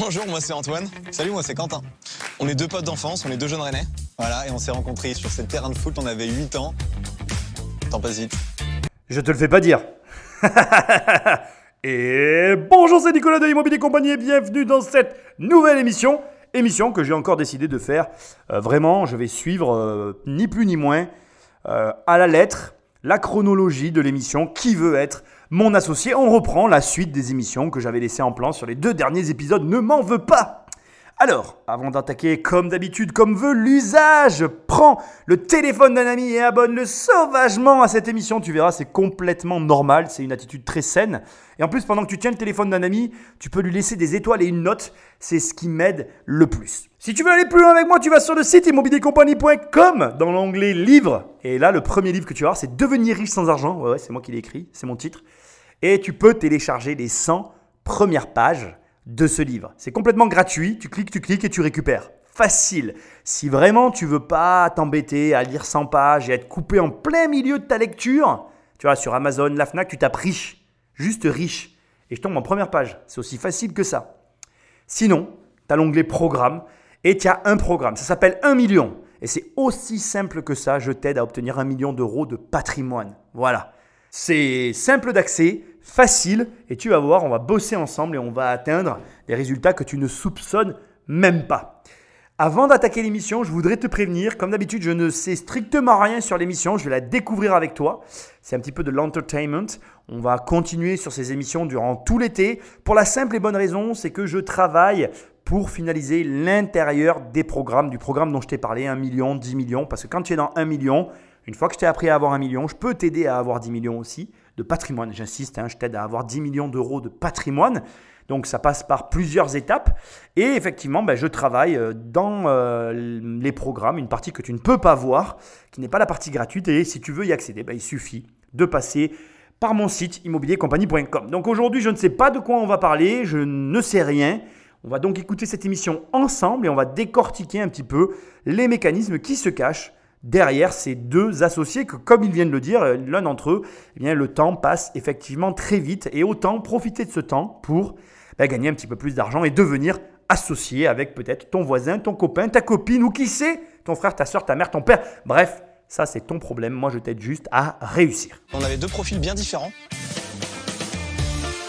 Bonjour, moi c'est Antoine. Salut, moi c'est Quentin. On est deux potes d'enfance, on est deux jeunes rennais. Voilà, et on s'est rencontrés sur ce terrain de foot, on avait 8 ans. T'en passe vite. Je te le fais pas dire. et bonjour, c'est Nicolas de Immobilier Compagnie et bienvenue dans cette nouvelle émission. Émission que j'ai encore décidé de faire. Euh, vraiment, je vais suivre euh, ni plus ni moins euh, à la lettre la chronologie de l'émission Qui veut être mon associé On reprend la suite des émissions que j'avais laissées en plan sur les deux derniers épisodes. Ne m'en veux pas alors, avant d'attaquer, comme d'habitude, comme veut l'usage, prends le téléphone d'un ami et abonne-le sauvagement à cette émission. Tu verras, c'est complètement normal, c'est une attitude très saine. Et en plus, pendant que tu tiens le téléphone d'un ami, tu peux lui laisser des étoiles et une note. C'est ce qui m'aide le plus. Si tu veux aller plus loin avec moi, tu vas sur le site immobiliercompagnie.com dans l'onglet livre. Et là, le premier livre que tu vas voir, c'est Devenir riche sans argent. Ouais, ouais c'est moi qui l'ai écrit, c'est mon titre. Et tu peux télécharger les 100 premières pages de ce livre. C'est complètement gratuit, tu cliques, tu cliques et tu récupères. Facile. Si vraiment tu veux pas t'embêter à lire 100 pages et être coupé en plein milieu de ta lecture, tu vois, sur Amazon, la FNAC, tu tapes riche. Juste riche. Et je tombe en première page. C'est aussi facile que ça. Sinon, tu as l'onglet programme et tu as un programme. Ça s'appelle 1 million. Et c'est aussi simple que ça. Je t'aide à obtenir un million d'euros de patrimoine. Voilà. C'est simple d'accès, facile, et tu vas voir, on va bosser ensemble et on va atteindre des résultats que tu ne soupçonnes même pas. Avant d'attaquer l'émission, je voudrais te prévenir, comme d'habitude, je ne sais strictement rien sur l'émission, je vais la découvrir avec toi. C'est un petit peu de l'entertainment. On va continuer sur ces émissions durant tout l'été. Pour la simple et bonne raison, c'est que je travaille pour finaliser l'intérieur des programmes, du programme dont je t'ai parlé, 1 million, 10 millions, parce que quand tu es dans 1 million, une fois que je t'ai appris à avoir un million, je peux t'aider à avoir 10 millions aussi de patrimoine. J'insiste, hein, je t'aide à avoir 10 millions d'euros de patrimoine. Donc ça passe par plusieurs étapes. Et effectivement, ben, je travaille euh, dans euh, les programmes, une partie que tu ne peux pas voir, qui n'est pas la partie gratuite. Et si tu veux y accéder, ben, il suffit de passer par mon site immobiliercompagnie.com. Donc aujourd'hui, je ne sais pas de quoi on va parler, je ne sais rien. On va donc écouter cette émission ensemble et on va décortiquer un petit peu les mécanismes qui se cachent derrière ces deux associés que, comme ils viennent de le dire, euh, l'un d'entre eux, eh bien, le temps passe effectivement très vite et autant profiter de ce temps pour bah, gagner un petit peu plus d'argent et devenir associé avec peut-être ton voisin, ton copain, ta copine ou qui sait, ton frère, ta soeur, ta mère, ton père. Bref, ça c'est ton problème. Moi, je t'aide juste à réussir. On avait deux profils bien différents.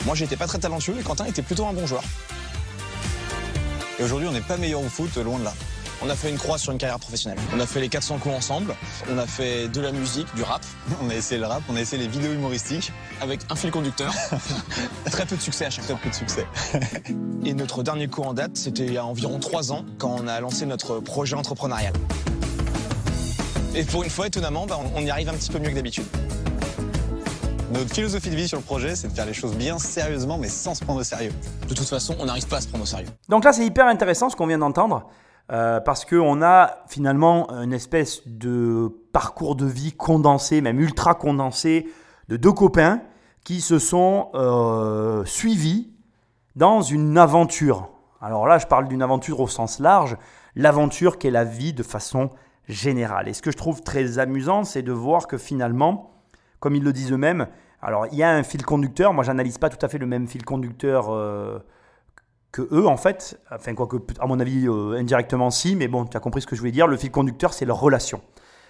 Moi, j'étais pas très talentueux et Quentin était plutôt un bon joueur. Et aujourd'hui, on n'est pas meilleur au foot, loin de là. On a fait une croix sur une carrière professionnelle. On a fait les 400 coups ensemble. On a fait de la musique, du rap. On a essayé le rap, on a essayé les vidéos humoristiques. Avec un fil conducteur. Très peu de succès à chaque fois. Très peu de succès. Et notre dernier cours en date, c'était il y a environ 3 ans, quand on a lancé notre projet entrepreneurial. Et pour une fois, étonnamment, bah, on y arrive un petit peu mieux que d'habitude. Notre philosophie de vie sur le projet, c'est de faire les choses bien sérieusement, mais sans se prendre au sérieux. De toute façon, on n'arrive pas à se prendre au sérieux. Donc là, c'est hyper intéressant ce qu'on vient d'entendre. Euh, parce qu'on a finalement une espèce de parcours de vie condensé, même ultra condensé, de deux copains qui se sont euh, suivis dans une aventure. Alors là, je parle d'une aventure au sens large, l'aventure qu'est la vie de façon générale. Et ce que je trouve très amusant, c'est de voir que finalement, comme ils le disent eux-mêmes, alors il y a un fil conducteur, moi j'analyse pas tout à fait le même fil conducteur. Euh, que eux, en fait, enfin, quoi que, à mon avis, euh, indirectement si, mais bon, tu as compris ce que je voulais dire, le fil conducteur, c'est leur relation.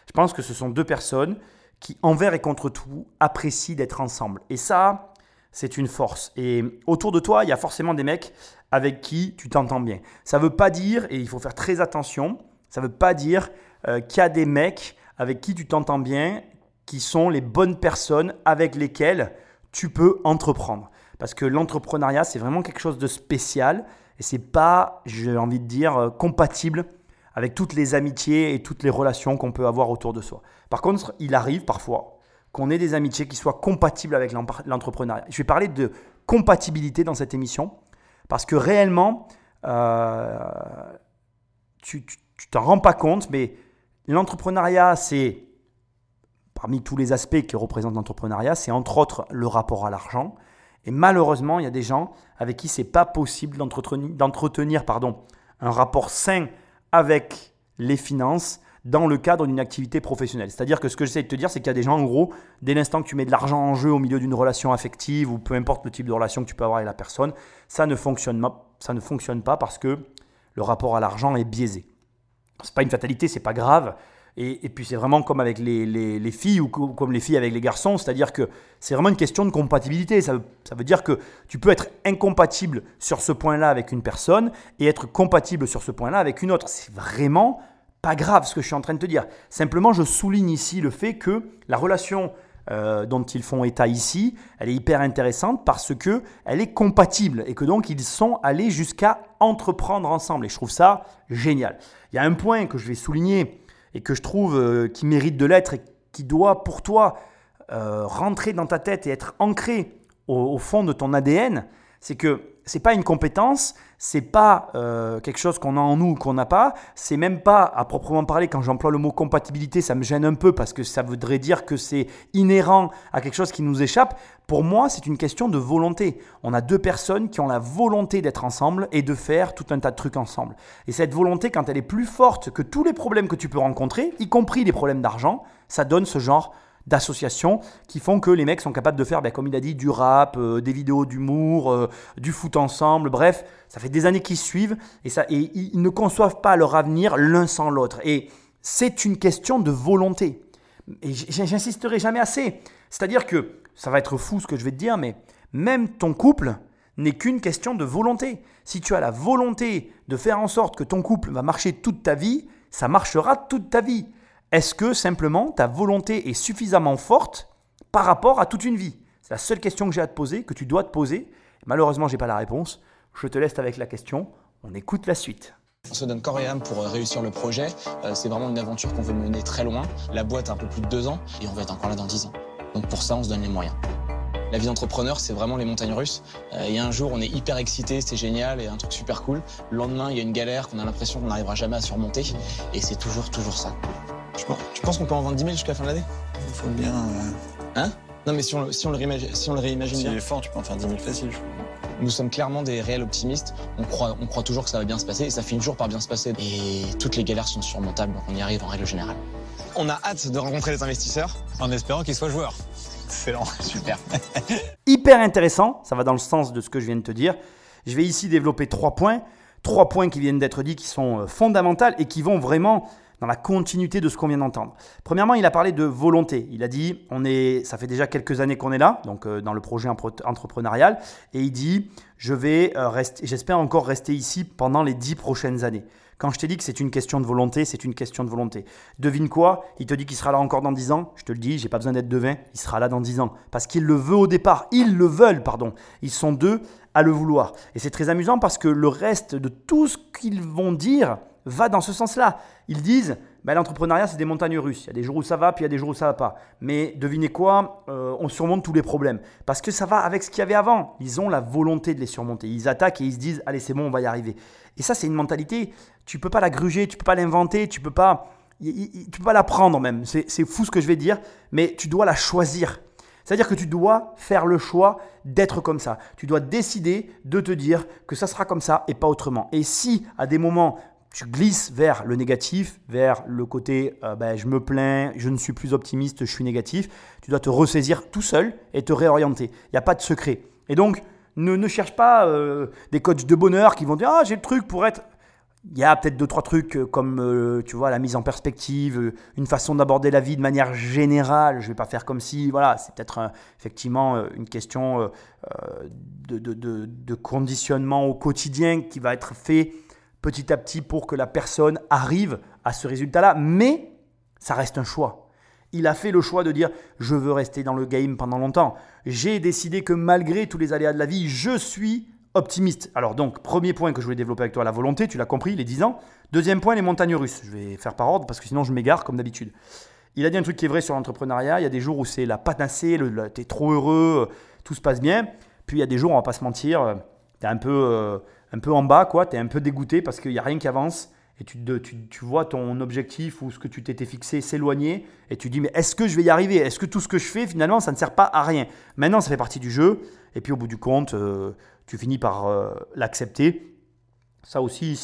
Je pense que ce sont deux personnes qui, envers et contre tout, apprécient d'être ensemble. Et ça, c'est une force. Et autour de toi, il y a forcément des mecs avec qui tu t'entends bien. Ça ne veut pas dire, et il faut faire très attention, ça ne veut pas dire euh, qu'il y a des mecs avec qui tu t'entends bien, qui sont les bonnes personnes avec lesquelles tu peux entreprendre. Parce que l'entrepreneuriat, c'est vraiment quelque chose de spécial et c'est pas, j'ai envie de dire, euh, compatible avec toutes les amitiés et toutes les relations qu'on peut avoir autour de soi. Par contre, il arrive parfois qu'on ait des amitiés qui soient compatibles avec l'entrepreneuriat. Je vais parler de compatibilité dans cette émission parce que réellement, euh, tu t'en rends pas compte, mais l'entrepreneuriat, c'est parmi tous les aspects que représente l'entrepreneuriat, c'est entre autres le rapport à l'argent, et malheureusement, il y a des gens avec qui c'est pas possible d'entretenir pardon, un rapport sain avec les finances dans le cadre d'une activité professionnelle. C'est-à-dire que ce que j'essaie de te dire, c'est qu'il y a des gens, en gros, dès l'instant que tu mets de l'argent en jeu au milieu d'une relation affective ou peu importe le type de relation que tu peux avoir avec la personne, ça ne fonctionne ça ne fonctionne pas parce que le rapport à l'argent est biaisé. C'est pas une fatalité, c'est pas grave. Et, puis c'est vraiment comme avec les, filles ou comme les filles avec les garçons, c'est-à-dire que c'est vraiment une question de compatibilité. Ça veut, dire que tu peux être incompatible sur ce point-là avec une personne et être compatible sur ce point-là avec une autre. C'est vraiment pas grave ce que je suis en train de te dire. Simplement, je souligne ici le fait que la relation euh, dont ils font état ici, elle est hyper intéressante parce que elle est compatible et que donc ils sont allés jusqu'à entreprendre ensemble. Et je trouve ça génial. Il y a un point que je vais souligner et que je trouve euh, qui mérite de l'être et qui doit pour toi euh, rentrer dans ta tête et être ancré au fond de ton ADN, c'est que c'est pas une compétence, c'est pas euh, quelque chose qu'on a en nous ou qu'on n'a pas, c'est même pas à proprement parler quand j'emploie le mot compatibilité, ça me gêne un peu parce que ça voudrait dire que c'est inhérent à quelque chose qui nous échappe. Pour moi, c'est une question de volonté. On a deux personnes qui ont la volonté d'être ensemble et de faire tout un tas de trucs ensemble. Et cette volonté, quand elle est plus forte que tous les problèmes que tu peux rencontrer, y compris les problèmes d'argent, ça donne ce genre d'associations qui font que les mecs sont capables de faire, ben, comme il a dit, du rap, euh, des vidéos d'humour, euh, du foot ensemble, bref, ça fait des années qu'ils suivent et, ça, et ils ne conçoivent pas leur avenir l'un sans l'autre. Et c'est une question de volonté. Et j'insisterai jamais assez. C'est-à-dire que, ça va être fou ce que je vais te dire, mais même ton couple n'est qu'une question de volonté. Si tu as la volonté de faire en sorte que ton couple va marcher toute ta vie, ça marchera toute ta vie. Est-ce que simplement ta volonté est suffisamment forte par rapport à toute une vie? C'est la seule question que j'ai à te poser, que tu dois te poser. Malheureusement, je n'ai pas la réponse. Je te laisse avec la question. On écoute la suite. On se donne corps et âme pour euh, réussir le projet. Euh, c'est vraiment une aventure qu'on veut mener très loin. La boîte a un peu plus de deux ans et on va être encore là dans dix ans. Donc pour ça, on se donne les moyens. La vie d'entrepreneur, c'est vraiment les montagnes russes. Il y a un jour, on est hyper excité, c'est génial et un truc super cool. Le lendemain, il y a une galère qu'on a l'impression qu'on n'arrivera jamais à surmonter. Et c'est toujours, toujours ça. Tu penses qu'on peut en vendre 10 000 jusqu'à la fin de l'année? Il faut bien. Euh, hein? Non, mais si on, si on, le, réimagine, si on le réimagine si est fort, tu peux en faire 10 000 facile, je Nous sommes clairement des réels optimistes. On croit, on croit toujours que ça va bien se passer et ça finit toujours par bien se passer. Et toutes les galères sont surmontables, donc on y arrive en règle générale. On a hâte de rencontrer les investisseurs. En espérant qu'ils soient joueurs. Excellent, super. Hyper intéressant, ça va dans le sens de ce que je viens de te dire. Je vais ici développer trois points. Trois points qui viennent d'être dits qui sont euh, fondamentaux et qui vont vraiment dans la continuité de ce qu'on vient d'entendre. Premièrement, il a parlé de volonté. Il a dit, on est, ça fait déjà quelques années qu'on est là, donc euh, dans le projet entrepreneurial, et il dit, je vais euh, rester, j'espère encore rester ici pendant les dix prochaines années. Quand je t'ai dit que c'est une question de volonté, c'est une question de volonté. Devine quoi? Il te dit qu'il sera là encore dans dix ans? Je te le dis, j'ai pas besoin d'être devin. Il sera là dans dix ans parce qu'il le veut au départ. Ils le veulent, pardon. Ils sont deux à le vouloir. Et c'est très amusant parce que le reste de tout ce qu'ils vont dire va dans ce sens-là. Ils disent, ben, l'entrepreneuriat, c'est des montagnes russes. Il y a des jours où ça va, puis il y a des jours où ça va pas. Mais devinez quoi euh, On surmonte tous les problèmes. Parce que ça va avec ce qu'il y avait avant. Ils ont la volonté de les surmonter. Ils attaquent et ils se disent, allez, c'est bon, on va y arriver. Et ça, c'est une mentalité, tu peux pas la gruger, tu peux pas l'inventer, tu peux pas... Peux pas l'apprendre même, c'est fou ce que je vais dire, mais tu dois la choisir. C'est-à-dire que tu dois faire le choix d'être comme ça. Tu dois décider de te dire que ça sera comme ça et pas autrement. Et si à des moments tu glisses vers le négatif, vers le côté euh, ben, je me plains, je ne suis plus optimiste, je suis négatif. Tu dois te ressaisir tout seul et te réorienter. Il n'y a pas de secret. Et donc, ne, cherche pas euh, des coachs de bonheur qui vont dire Ah, j'ai le truc pour être. Il y a peut-être deux, trois trucs euh, comme tu vois, la mise en perspective, une façon d'aborder la vie de manière générale. Je ne vais pas faire comme si. Voilà, c'est peut-être effectivement une question de, de conditionnement au quotidien qui va être fait petit à petit pour que la personne arrive à ce résultat-là. Mais ça reste un choix. Il a fait le choix de dire je veux rester dans le game pendant longtemps. J'ai décidé que malgré tous les aléas de la vie, je suis optimiste. Alors donc, premier point que je voulais développer avec toi, la volonté, tu l'as compris, les 10 ans. Deuxième point, les montagnes russes. Je vais faire par ordre parce que sinon je m'égare comme d'habitude. Il a dit un truc qui est vrai sur l'entrepreneuriat. Il y a des jours où c'est la panacée, tu es trop heureux, tout se passe bien. Puis il y a des jours, on va pas se mentir, euh, tu es un peu... Euh, un peu en bas, quoi. Tu es un peu dégoûté parce qu'il n'y a rien qui avance et tu, tu, vois ton objectif ou ce que tu t'étais fixé s'éloigner et tu dis mais est-ce que je vais y arriver? Est-ce que tout ce que je fais finalement ça ne sert pas à rien? Maintenant ça fait partie du jeu et puis au bout du compte euh, tu finis par euh, l'accepter. Ça aussi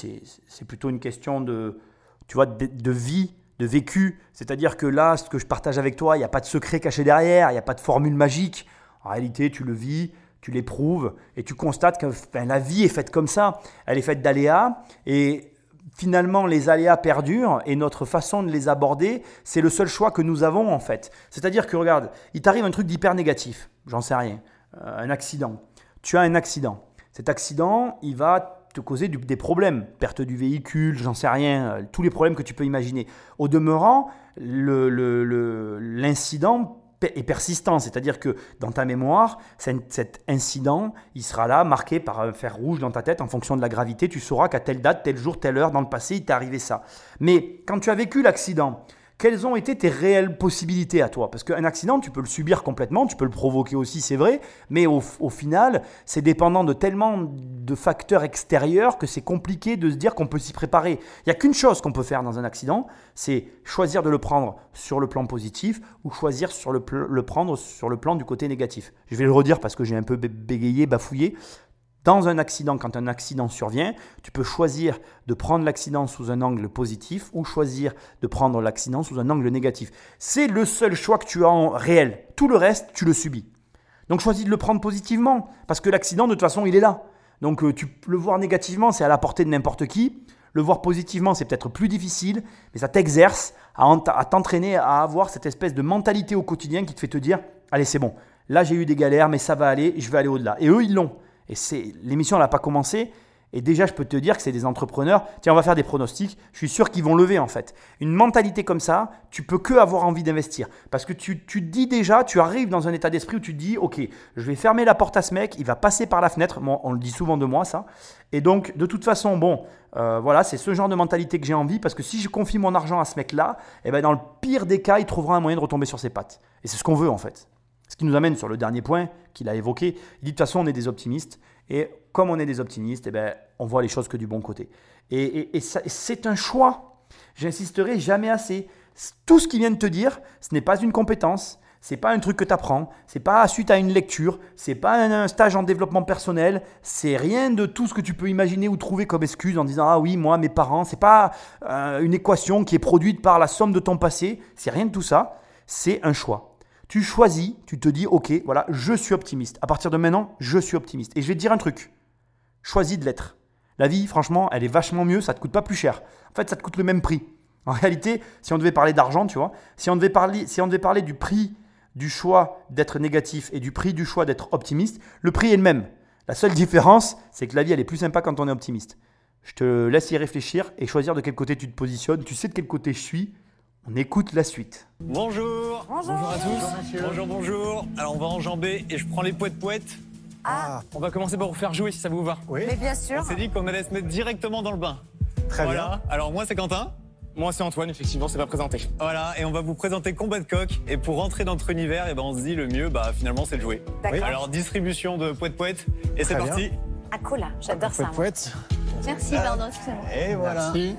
c'est plutôt une question de, tu vois, de, vie, de vécu. C'est-à-dire que là ce que je partage avec toi, il n'y a pas de secret caché derrière, il n'y a pas de formule magique. En réalité tu le vis, tu l'éprouves et tu constates que ben, la vie est faite comme ça. Elle est faite d'aléas et finalement les aléas perdurent et notre façon de les aborder, c'est le seul choix que nous avons en fait. C'est-à-dire que regarde, il t'arrive un truc d'hyper négatif, j'en sais rien, euh, un accident. Tu as un accident. Cet accident, il va te causer des problèmes, perte du véhicule, j'en sais rien, euh, tous les problèmes que tu peux imaginer. Au demeurant, l'incident est persistant, c'est-à-dire que dans ta mémoire, cet incident, il sera là, marqué par un fer rouge dans ta tête en fonction de la gravité, tu sauras qu'à telle date, tel jour, telle heure, dans le passé, il t'est arrivé ça. Mais quand tu as vécu l'accident, quelles ont été tes réelles possibilités à toi? Parce qu'un accident, tu peux le subir complètement, tu peux le provoquer aussi, c'est vrai, mais au, final, c'est dépendant de tellement de facteurs extérieurs que c'est compliqué de se dire qu'on peut s'y préparer. Il n'y a qu'une chose qu'on peut faire dans un accident, c'est choisir de le prendre sur le plan positif ou choisir sur le, le prendre sur le plan du côté négatif. Je vais le redire parce que j'ai un peu bégayé, bafouillé. Dans un accident, quand un accident survient, tu peux choisir de prendre l'accident sous un angle positif ou choisir de prendre l'accident sous un angle négatif. C'est le seul choix que tu as en réel. Tout le reste, tu le subis. Donc choisis de le prendre positivement, parce que l'accident, de toute façon, il est là. Donc euh, le voir négativement, c'est à la portée de n'importe qui. Le voir positivement, c'est peut-être plus difficile, mais ça t'exerce à t'entraîner à avoir cette espèce de mentalité au quotidien qui te fait te dire, allez c'est bon, là j'ai eu des galères, mais ça va aller, je vais aller au-delà. Et eux, ils l'ont. Et c'est l'émission n'a pas commencé. Et déjà, je peux te dire que c'est des entrepreneurs. Tiens, on va faire des pronostics. Je suis sûr qu'ils vont lever en fait. Une mentalité comme ça, tu peux que avoir envie d'investir. Parce que tu, tu te dis déjà, tu arrives dans un état d'esprit où tu te dis, ok, je vais fermer la porte à ce mec, il va passer par la fenêtre. Moi, on le dit souvent de moi ça. Et donc, de toute façon, bon, euh, voilà, c'est ce genre de mentalité que j'ai envie. Parce que si je confie mon argent à ce mec-là, eh ben, dans le pire des cas, il trouvera un moyen de retomber sur ses pattes. Et c'est ce qu'on veut en fait. Ce qui nous amène sur le dernier point qu'il a évoqué. Il dit de toute façon, on est des optimistes. Et comme on est des optimistes, eh ben, on voit les choses que du bon côté. Et, c'est un choix. J'insisterai jamais assez. Tout ce qu'il vient de te dire, ce n'est pas une compétence, c'est pas un truc que tu apprends, c'est pas suite à une lecture, c'est pas un stage en développement personnel, c'est rien de tout ce que tu peux imaginer ou trouver comme excuse en disant ah oui moi mes parents, c'est pas euh, une équation qui est produite par la somme de ton passé, c'est rien de tout ça, c'est un choix. Tu choisis, tu te dis, ok, voilà, je suis optimiste. À partir de maintenant, je suis optimiste. Et je vais te dire un truc. Choisis de l'être. La vie, franchement, elle est vachement mieux, ça ne te coûte pas plus cher. En fait, ça te coûte le même prix. En réalité, si on devait parler d'argent, tu vois, si on devait parler, si on devait parler du prix du choix d'être négatif et du prix du choix d'être optimiste, le prix est le même. La seule différence, c'est que la vie, elle est plus sympa quand on est optimiste. Je te laisse y réfléchir et choisir de quel côté tu te positionnes. Tu sais de quel côté je suis. On écoute la suite. Bonjour. Bonjour. à tous. Bonjour, bonjour, Alors on va enjamber et je prends les poètes poètes. Ah. On va commencer par vous faire jouer si ça vous va. Oui. Mais bien sûr. On s'est dit qu'on allait se mettre directement dans le bain. Très bien. Alors moi c'est Quentin. Moi c'est Antoine, effectivement, c'est pas présenté. Voilà, et on va vous présenter Combat de coq. Et pour rentrer dans notre univers, et eh ben on se dit le mieux, bah finalement c'est de jouer. D'accord. Alors distribution de poète poète et c'est parti. Ah cool, j'adore ça. Poète. Merci, pardon, excusez-moi. Et voilà. Merci.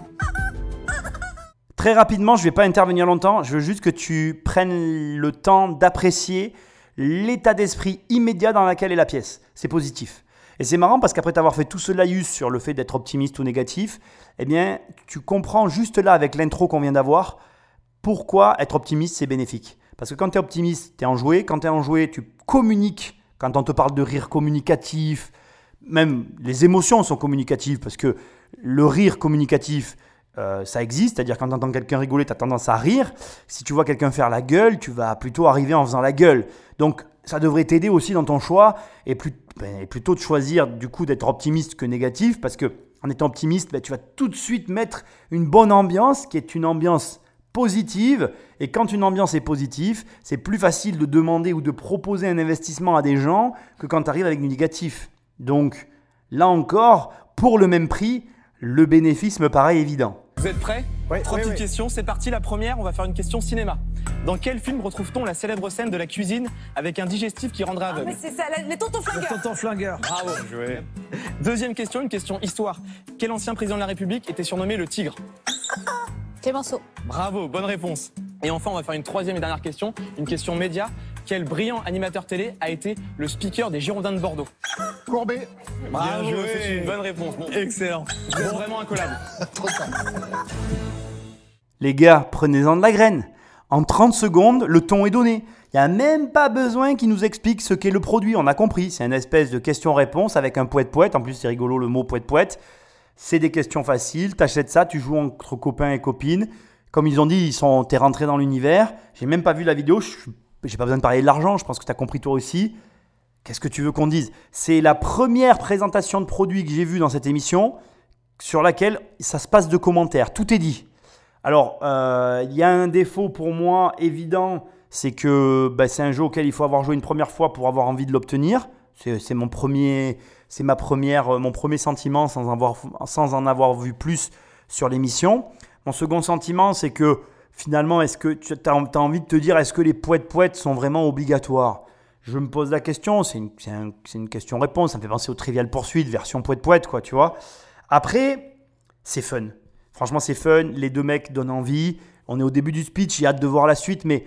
Très rapidement, je ne vais pas intervenir longtemps, je veux juste que tu prennes le temps d'apprécier l'état d'esprit immédiat dans lequel est la pièce. C'est positif. Et c'est marrant parce qu'après t'avoir fait tout ce laïus sur le fait d'être optimiste ou négatif, eh bien, tu comprends juste là avec l'intro qu'on vient d'avoir pourquoi être optimiste c'est bénéfique. Parce que quand tu es optimiste, tu es enjoué. Quand tu es enjoué, tu communiques. Quand on te parle de rire communicatif, même les émotions sont communicatives parce que le rire communicatif, euh, ça existe, c'est-à-dire quand tu entends quelqu'un rigoler, tu as tendance à rire. Si tu vois quelqu'un faire la gueule, tu vas plutôt arriver en faisant la gueule. Donc ça devrait t'aider aussi dans ton choix et, ben, plutôt de choisir du coup d'être optimiste que négatif parce que en étant optimiste, ben, tu vas tout de suite mettre une bonne ambiance qui est une ambiance positive. Et quand une ambiance est positive, c'est plus facile de demander ou de proposer un investissement à des gens que quand tu arrives avec du négatif. Donc là encore, pour le même prix, le bénéfice me paraît évident. Vous êtes prêts Oui. Trois oui, petites oui. questions, c'est parti. La première, on va faire une question cinéma. Dans quel film retrouve-t-on la célèbre scène de la cuisine avec un digestif qui rendra Ah, aveugle mais c'est ça, les tontons flingueurs. Tonton flingueur. Bravo. Jouer. Deuxième question, une question histoire. Quel ancien président de la République était surnommé le Tigre Clémenceau. Bravo, bonne réponse. Et enfin, on va faire une troisième et dernière question, une question média. Quel brillant animateur télé a été le speaker des Girondins de Bordeaux Courbet. Bien joué. c'est une bonne réponse. Bon, Excellent. êtes vraiment incollable. Trop tard. Les gars, prenez-en de la graine. En 30 secondes, le ton est donné. Il Il n'y a même pas besoin qu'il nous explique ce qu'est le produit. On a compris. C'est une espèce de question-réponse avec un poète-poète. En plus, c'est rigolo le mot poète-poète. C'est des questions faciles. T'achètes ça, tu joues entre copains et copines. Comme ils ont dit, ils sont, t'es rentré dans l'univers. J'ai même pas vu la vidéo. Je suis- J'ai pas besoin de parler de l'argent. Je pense que tu as compris toi aussi. Qu'est-ce que tu veux qu'on dise? C'est la première présentation de produit que j'ai vue dans cette émission sur laquelle ça se passe de commentaires. Tout est dit. Alors, euh, il y a un défaut pour moi évident, c'est que bah, c'est un jeu auquel il faut avoir joué une première fois pour avoir envie de l'obtenir. C'est mon premier, c'est ma première, mon premier sentiment sans, avoir, sans en avoir vu plus sur l'émission. Mon second sentiment, c'est que finalement, est-ce que tu as, envie de te dire, est-ce que les poètes poètes sont vraiment obligatoires? Je me pose la question. C'est une, question-réponse. Ça me fait penser au Trivial Poursuite version poète poète, quoi, tu vois. Après, c'est fun. Franchement, c'est fun. Les deux mecs donnent envie. On est au début du speech. J'ai hâte de voir la suite. Mais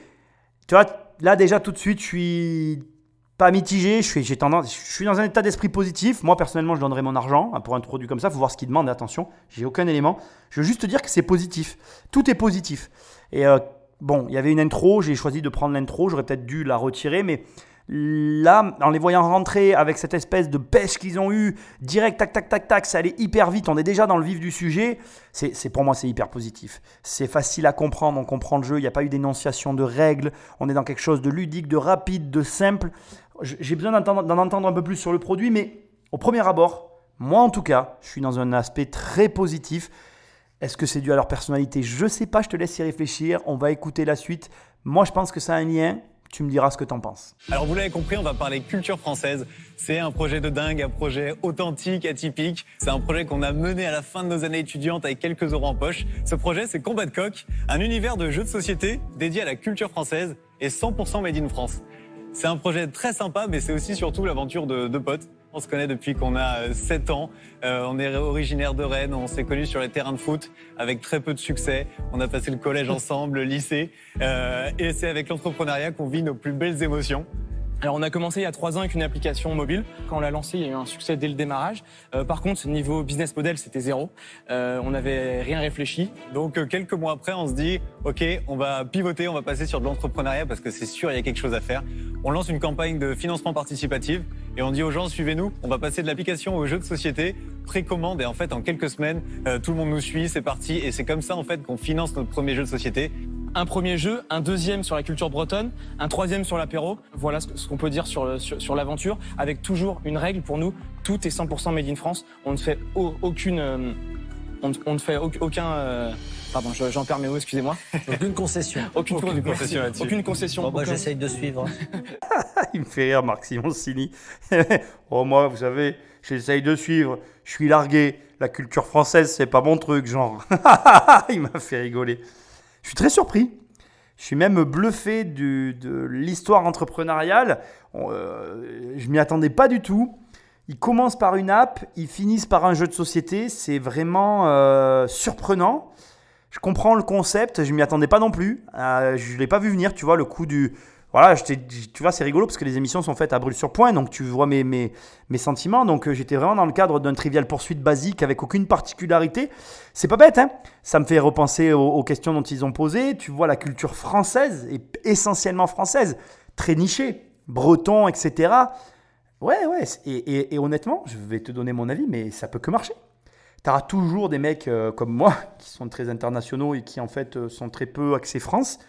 tu vois, là, déjà, tout de suite, je suis pas mitigé. Je suis, dans un état d'esprit positif. Moi, personnellement, je donnerais mon argent hein, pour un produit comme ça. Il faut voir ce qu'il demande. Attention, j'ai aucun élément. Je veux juste te dire que c'est positif. Tout est positif. Et euh, bon, il y avait une intro. J'ai choisi de prendre l'intro. J'aurais peut-être dû la retirer. Mais là, en les voyant rentrer avec cette espèce de pêche qu'ils ont eu, direct, tac, tac, tac, tac, ça allait hyper vite. On est déjà dans le vif du sujet. C'est, pour moi, c'est hyper positif. C'est facile à comprendre. On comprend le jeu. Il n'y a pas eu d'énonciation de règles. On est dans quelque chose de ludique, de rapide, de simple. J'ai besoin d'en entendre un peu plus sur le produit, mais au premier abord, moi en tout cas, je suis dans un aspect très positif. Est-ce que c'est dû à leur personnalité? Je sais pas, je te laisse y réfléchir. On va écouter la suite. Moi, je pense que ça a un lien. Tu me diras ce que t'en penses. Alors vous l'avez compris, on va parler culture française. C'est un projet de dingue, un projet authentique, atypique. C'est un projet qu'on a mené à la fin de nos années étudiantes avec quelques euros en poche. Ce projet, c'est Combat de coq, un univers de jeux de société dédié à la culture française et 100% made in France. C'est un projet très sympa, mais c'est aussi surtout l'aventure de deux potes. On se connaît depuis qu'on a euh, 7 ans. Euh, on est originaire de Rennes. On s'est connus sur les terrains de foot avec très peu de succès. On a passé le collège ensemble, le lycée. Euh, et c'est avec l'entrepreneuriat qu'on vit nos plus belles émotions. Alors on a commencé il y a trois ans avec une application mobile. Quand on l'a lancée, il y a eu un succès dès le démarrage. Euh, par contre, niveau business model, c'était zéro. Euh, on n'avait rien réfléchi. Donc euh, quelques mois après, on se dit, ok, on va pivoter, on va passer sur de l'entrepreneuriat parce que c'est sûr, il y a quelque chose à faire. On lance une campagne de financement participatif et on dit aux gens, suivez-nous, on va passer de l'application au jeu de société, précommande et en fait, en quelques semaines, tout le monde nous suit, c'est parti et c'est comme ça en fait qu'on finance notre premier jeu de société. Un premier jeu, un deuxième sur la culture bretonne, un troisième sur l'apéro. Voilà ce qu'on peut dire sur, le- sur, sur l'aventure, avec toujours une règle pour nous, tout est 100% made in France. On ne fait au- aucune... euh, on, ne- on ne fait au- aucun... euh, pardon, je- j'en perds mes mots, excusez-moi. Aucune concession. Aucune, Aucune concession là-dessus. Aucune concession. Bon, bah, aucun- j'essaye de suivre. Il me fait rire, Marc Simoncini. oh, moi, vous savez, j'essaye de suivre. Je suis largué. La culture française, c'est pas mon truc, genre. Il m'a fait rigoler. Je suis très surpris. Je suis même bluffé de l'histoire entrepreneuriale. On, euh, je m'y attendais pas du tout. Ils commencent par une app, ils finissent par un jeu de société. C'est vraiment euh, surprenant. Je comprends le concept, je m'y attendais pas non plus. Euh, je l'ai pas vu venir, tu vois, le coup du. Voilà, je tu vois, c'est rigolo parce que les émissions sont faites à brûle sur point, donc tu vois mes, mes, mes sentiments. Donc euh, j'étais vraiment dans le cadre d'un trivial poursuite basique avec aucune particularité. C'est pas bête, hein Ça me fait repenser aux, questions dont ils ont posé. Tu vois, la culture française est essentiellement française, très nichée, breton, etc. Ouais, ouais, et, et- et honnêtement, je vais te donner mon avis, mais ça peut que marcher. Tu auras toujours des mecs euh, comme moi qui sont très internationaux et qui en fait euh, sont très peu axés France.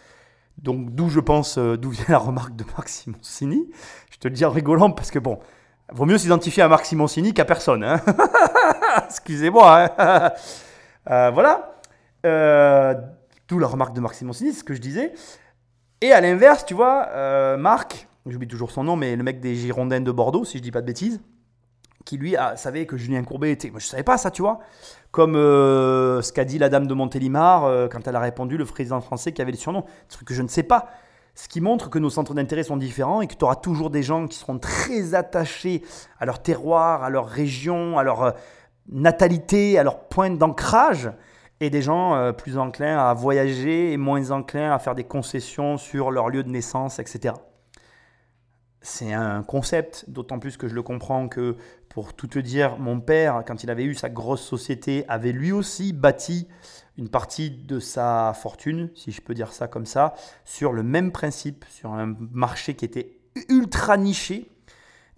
Donc d'où je pense, euh, d'où vient la remarque de Marc Simoncini. Je te le dis en rigolant parce que bon, vaut mieux s'identifier à Marc Simoncini qu'à personne. hein. Excusez-moi. hein. Euh, voilà. Euh, d'où la remarque de Marc Simoncini, c'est ce que je disais. Et à l'inverse, tu vois, Marc, j'oublie toujours son nom, mais le mec des Girondins de Bordeaux, si je dis pas de bêtises, qui lui a- savait que Julien Courbet était. Moi, je savais pas ça, tu vois. Comme euh, ce qu'a dit la dame de Montélimar euh, quand elle a répondu, le président français qui avait le surnom. Des trucs que je ne sais pas. Ce qui montre que nos centres d'intérêt sont différents et que tu auras toujours des gens qui seront très attachés à leur terroir, à leur région, à leur euh, natalité, à leur point d'ancrage, et des gens plus enclins à voyager et moins enclins à faire des concessions sur leur lieu de naissance, etc. c'est un concept, d'autant plus que je le comprends que, pour tout te dire, mon père, quand il avait eu sa grosse société, avait lui aussi bâti une partie de sa fortune, si je peux dire ça comme ça, sur le même principe, sur un marché qui était ultra niché,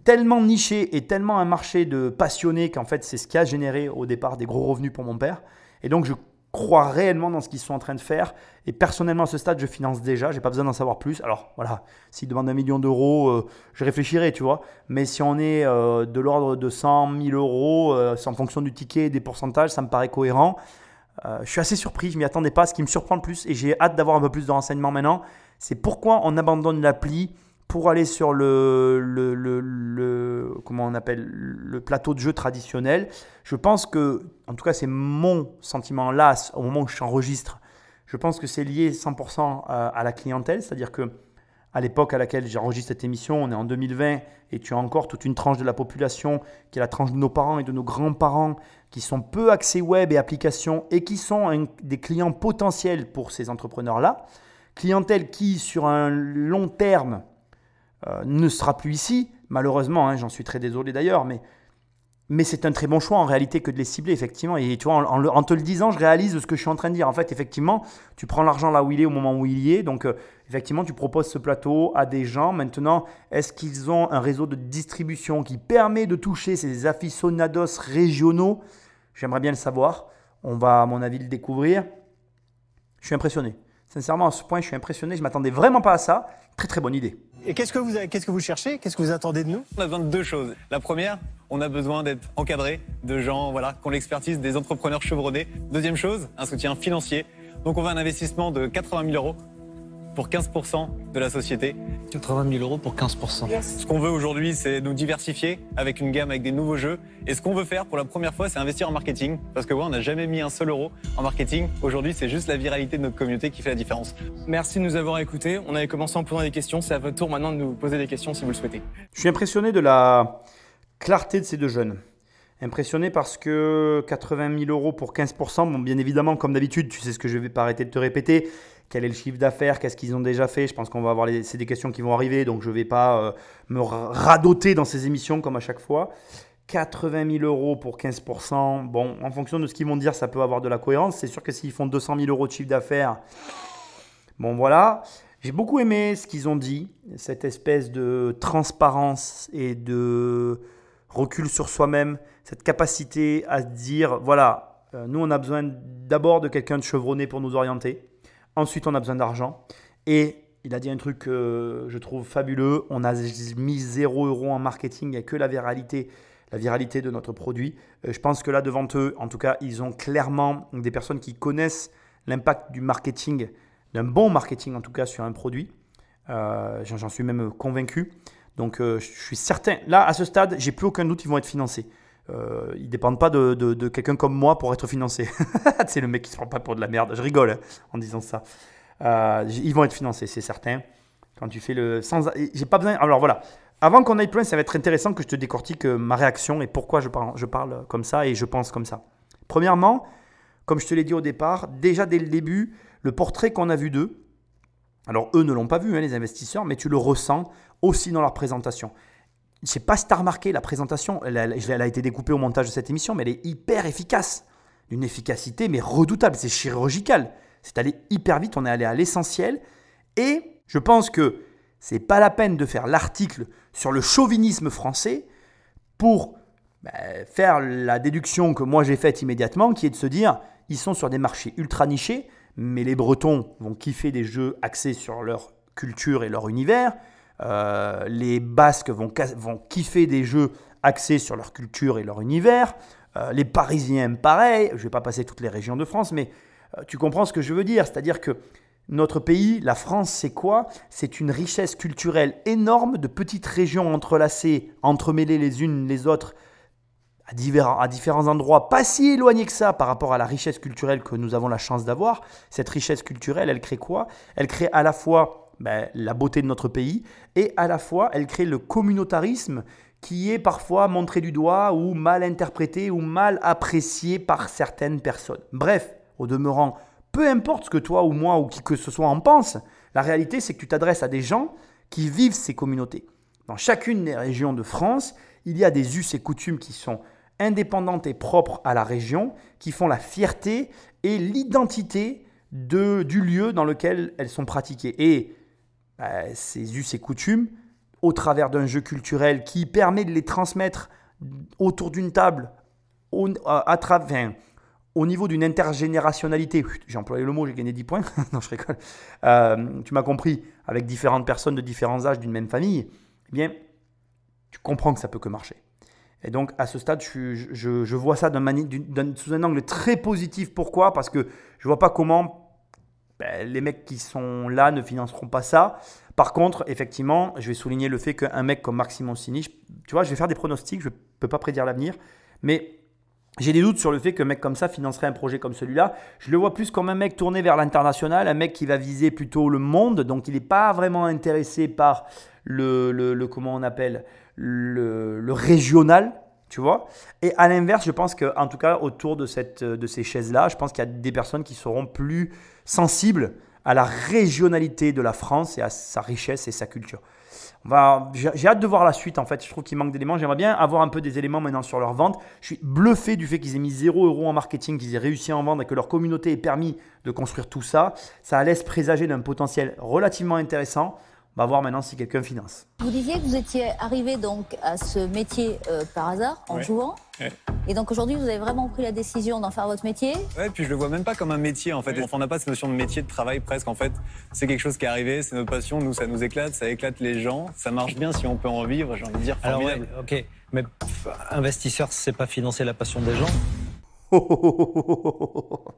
tellement niché et tellement un marché de passionnés qu'en fait c'est ce qui a généré au départ des gros revenus pour mon père. Et donc je crois réellement dans ce qu'ils sont en train de faire. Et personnellement, à ce stade, je finance déjà. J'ai pas besoin d'en savoir plus. Alors voilà, s'ils demandent un million d'euros, euh, je réfléchirai, tu vois. Mais si on est euh, de l'ordre de 100 000 euros, euh, en fonction du ticket et des pourcentages, ça me paraît cohérent. je suis assez surpris, je m'y attendais pas. Ce qui me surprend le plus, et j'ai hâte d'avoir un peu plus de renseignements maintenant, c'est pourquoi on abandonne l'appli pour aller sur le, comment on appelle le plateau de jeu traditionnel. Je pense que, en tout cas, c'est mon sentiment là au moment où je t'enregistre. Je pense que c'est lié 100% à, la clientèle, c'est-à-dire que à l'époque à laquelle j'enregistre cette émission, on est en 2020 et tu as encore toute une tranche de la population qui est la tranche de nos parents et de nos grands-parents qui sont peu axés web et applications et qui sont des clients potentiels pour ces entrepreneurs-là. Clientèle qui, sur un long terme, euh, ne sera plus ici, malheureusement, hein, j'en suis très désolé d'ailleurs, mais, mais c'est un très bon choix en réalité que de les cibler, effectivement. Et tu vois, en, te le disant, je réalise ce que je suis en train de dire. En fait, effectivement, tu prends l'argent là où il est au moment où il y est. Donc, euh, effectivement, tu proposes ce plateau à des gens. Maintenant, est-ce qu'ils ont un réseau de distribution qui permet de toucher ces aficionados régionaux? J'aimerais bien le savoir. On va, à mon avis, le découvrir. Je suis impressionné. Sincèrement, à ce point, je suis impressionné. Je m'attendais vraiment pas à ça. Très, très bonne idée. Et qu'est-ce que vous, qu'est-ce que vous cherchez? Qu'est-ce que vous attendez de nous? On a besoin de deux choses. La première, on a besoin d'être encadré de gens voilà, qui ont l'expertise des entrepreneurs chevronnés. Deuxième chose, un soutien financier. Donc on va un investissement de 80 000 euros pour 15% de la société. 80 000 euros pour 15%. Ce qu'on veut aujourd'hui, c'est nous diversifier avec une gamme avec des nouveaux jeux. Et ce qu'on veut faire pour la première fois, c'est investir en marketing. Parce que ouais, on n'a jamais mis un seul euro en marketing. Aujourd'hui, c'est juste la viralité de notre communauté qui fait la différence. Merci de nous avoir écoutés. On avait commencé en posant des questions. C'est à votre tour maintenant de nous poser des questions si vous le souhaitez. Je suis impressionné de la clarté de ces deux jeunes. Impressionné parce que 80 000 euros pour 15%, bon, bien évidemment, comme d'habitude, tu sais ce que je vais pas arrêter de te répéter, quel est le chiffre d'affaires, qu'est-ce qu'ils ont déjà fait. Je pense qu'on va avoir c'est des questions qui vont arriver, donc je ne vais pas euh, me radoter dans ces émissions comme à chaque fois. 80 000 euros pour 15%, bon, en fonction de ce qu'ils vont dire, ça peut avoir de la cohérence. C'est sûr que s'ils font 200 000 euros de chiffre d'affaires, bon voilà. J'ai beaucoup aimé ce qu'ils ont dit, cette espèce de transparence et de recul sur soi-même, cette capacité à se dire, voilà, euh, nous on a besoin d'abord de quelqu'un de chevronné pour nous orienter. Ensuite, on a besoin d'argent. Et il a dit un truc que je trouve fabuleux. On a mis 0 euros en marketing. Il n'y a que la viralité, la viralité de notre produit. Euh, je pense que là, devant eux, en tout cas, ils ont clairement des personnes qui connaissent l'impact du marketing, d'un bon marketing en tout cas sur un produit. Euh, j'en suis même convaincu. Donc, euh, je suis certain. Là, à ce stade, j'ai plus aucun doute, ils vont être financés. Euh, ils dépendent pas de, quelqu'un comme moi pour être financés. c'est le mec qui se prend pas pour de la merde. Je rigole hein, en disant ça. Euh, ils vont être financés, c'est certain. Quand tu fais le sans, j'ai pas besoin. Alors voilà. Avant qu'on aille plus loin, ça va être intéressant que je te décortique euh, ma réaction et pourquoi je parle, je parle comme ça et je pense comme ça. Premièrement, comme je te l'ai dit au départ, déjà dès le début, le portrait qu'on a vu d'eux, alors eux ne l'ont pas vu, hein, les investisseurs, mais tu le ressens aussi dans leur présentation. Je sais pas si tu as remarqué, la présentation, elle, a été découpée au montage de cette émission, mais elle est hyper efficace. D'une efficacité, mais redoutable. C'est chirurgical. C'est allé hyper vite, on est allé à l'essentiel. Et je pense que c'est pas la peine de faire l'article sur le chauvinisme français pour bah, faire la déduction que moi j'ai faite immédiatement, qui est de se dire, ils sont sur des marchés ultra nichés, mais les Bretons vont kiffer des jeux axés sur leur culture et leur univers. Euh, les Basques vont, kiffer des jeux axés sur leur culture et leur univers. Euh, les Parisiens, pareil. Je ne vais pas passer toutes les régions de France, mais euh, tu comprends ce que je veux dire. C'est-à-dire que notre pays, la France, c'est quoi? C'est une richesse culturelle énorme de petites régions entrelacées, entremêlées les unes les autres, à divers, à différents endroits, pas si éloignés que ça par rapport à la richesse culturelle que nous avons la chance d'avoir. Cette richesse culturelle, elle crée quoi? Elle crée à la fois ben, la beauté de notre pays, et à la fois elle crée le communautarisme qui est parfois montré du doigt ou mal interprété ou mal apprécié par certaines personnes. Bref, au demeurant, peu importe ce que toi ou moi ou qui que ce soit en pense, la réalité c'est que tu t'adresses à des gens qui vivent ces communautés. dans chacune des régions de France, il y a des us et coutumes qui sont indépendantes et propres à la région, qui font la fierté et l'identité de, du lieu dans lequel elles sont pratiquées. Et bah, ces us et coutumes, au travers d'un jeu culturel qui permet de les transmettre autour d'une table, au, travers, au niveau d'une intergénérationnalité, j'ai employé le mot, j'ai gagné 10 points, non je rigole, Euh, tu m'as compris, avec différentes personnes de différents âges d'une même famille, eh bien, tu comprends que ça peut que marcher. Et donc, à ce stade, je, vois ça d'un- sous un angle très positif. Pourquoi? Parce que je vois pas comment ben, les mecs qui sont là ne financeront pas ça. Par contre, effectivement, je vais souligner le fait qu'un mec comme Maxime Oncini, je- tu vois, je vais faire des pronostics, je ne peux pas prédire l'avenir, mais j'ai des doutes sur le fait qu'un mec comme ça financerait un projet comme celui-là. Je le vois plus comme un mec tourné vers l'international, un mec qui va viser plutôt le monde, donc il n'est pas vraiment intéressé par le, comment on appelle, le, le régional, tu vois. Et à l'inverse, je pense qu'en tout cas, autour de, cette, de ces chaises-là, je pense qu'il y a des personnes qui seront plus sensibles à la régionalité de la France et à sa richesse et sa culture. J'ai hâte de voir la suite en fait. Je trouve qu'il manque d'éléments. J'aimerais bien avoir un peu des éléments maintenant sur leur vente. Je suis bluffé du fait qu'ils aient mis 0 euros en marketing, qu'ils aient réussi à en vendre et que leur communauté ait permis de construire tout ça. Ça laisse présager d'un potentiel relativement intéressant. On va voir maintenant si quelqu'un finance. Vous disiez que vous étiez arrivé donc à ce métier euh, par hasard, en Ouais. jouant. Ouais. Et donc aujourd'hui, vous avez vraiment pris la décision d'en faire votre métier? Ouais, puis je le vois même pas comme un métier en fait. Enfin, on n'a pas cette notion de métier, de travail presque en fait. C'est quelque chose qui est arrivé, c'est notre passion. Nous, ça nous éclate, ça éclate les gens. Ça marche bien si on peut en vivre. J'ai envie de dire Alors, formidable. ouais, ok. Mais pff, investisseur, c'est pas financer la passion des gens?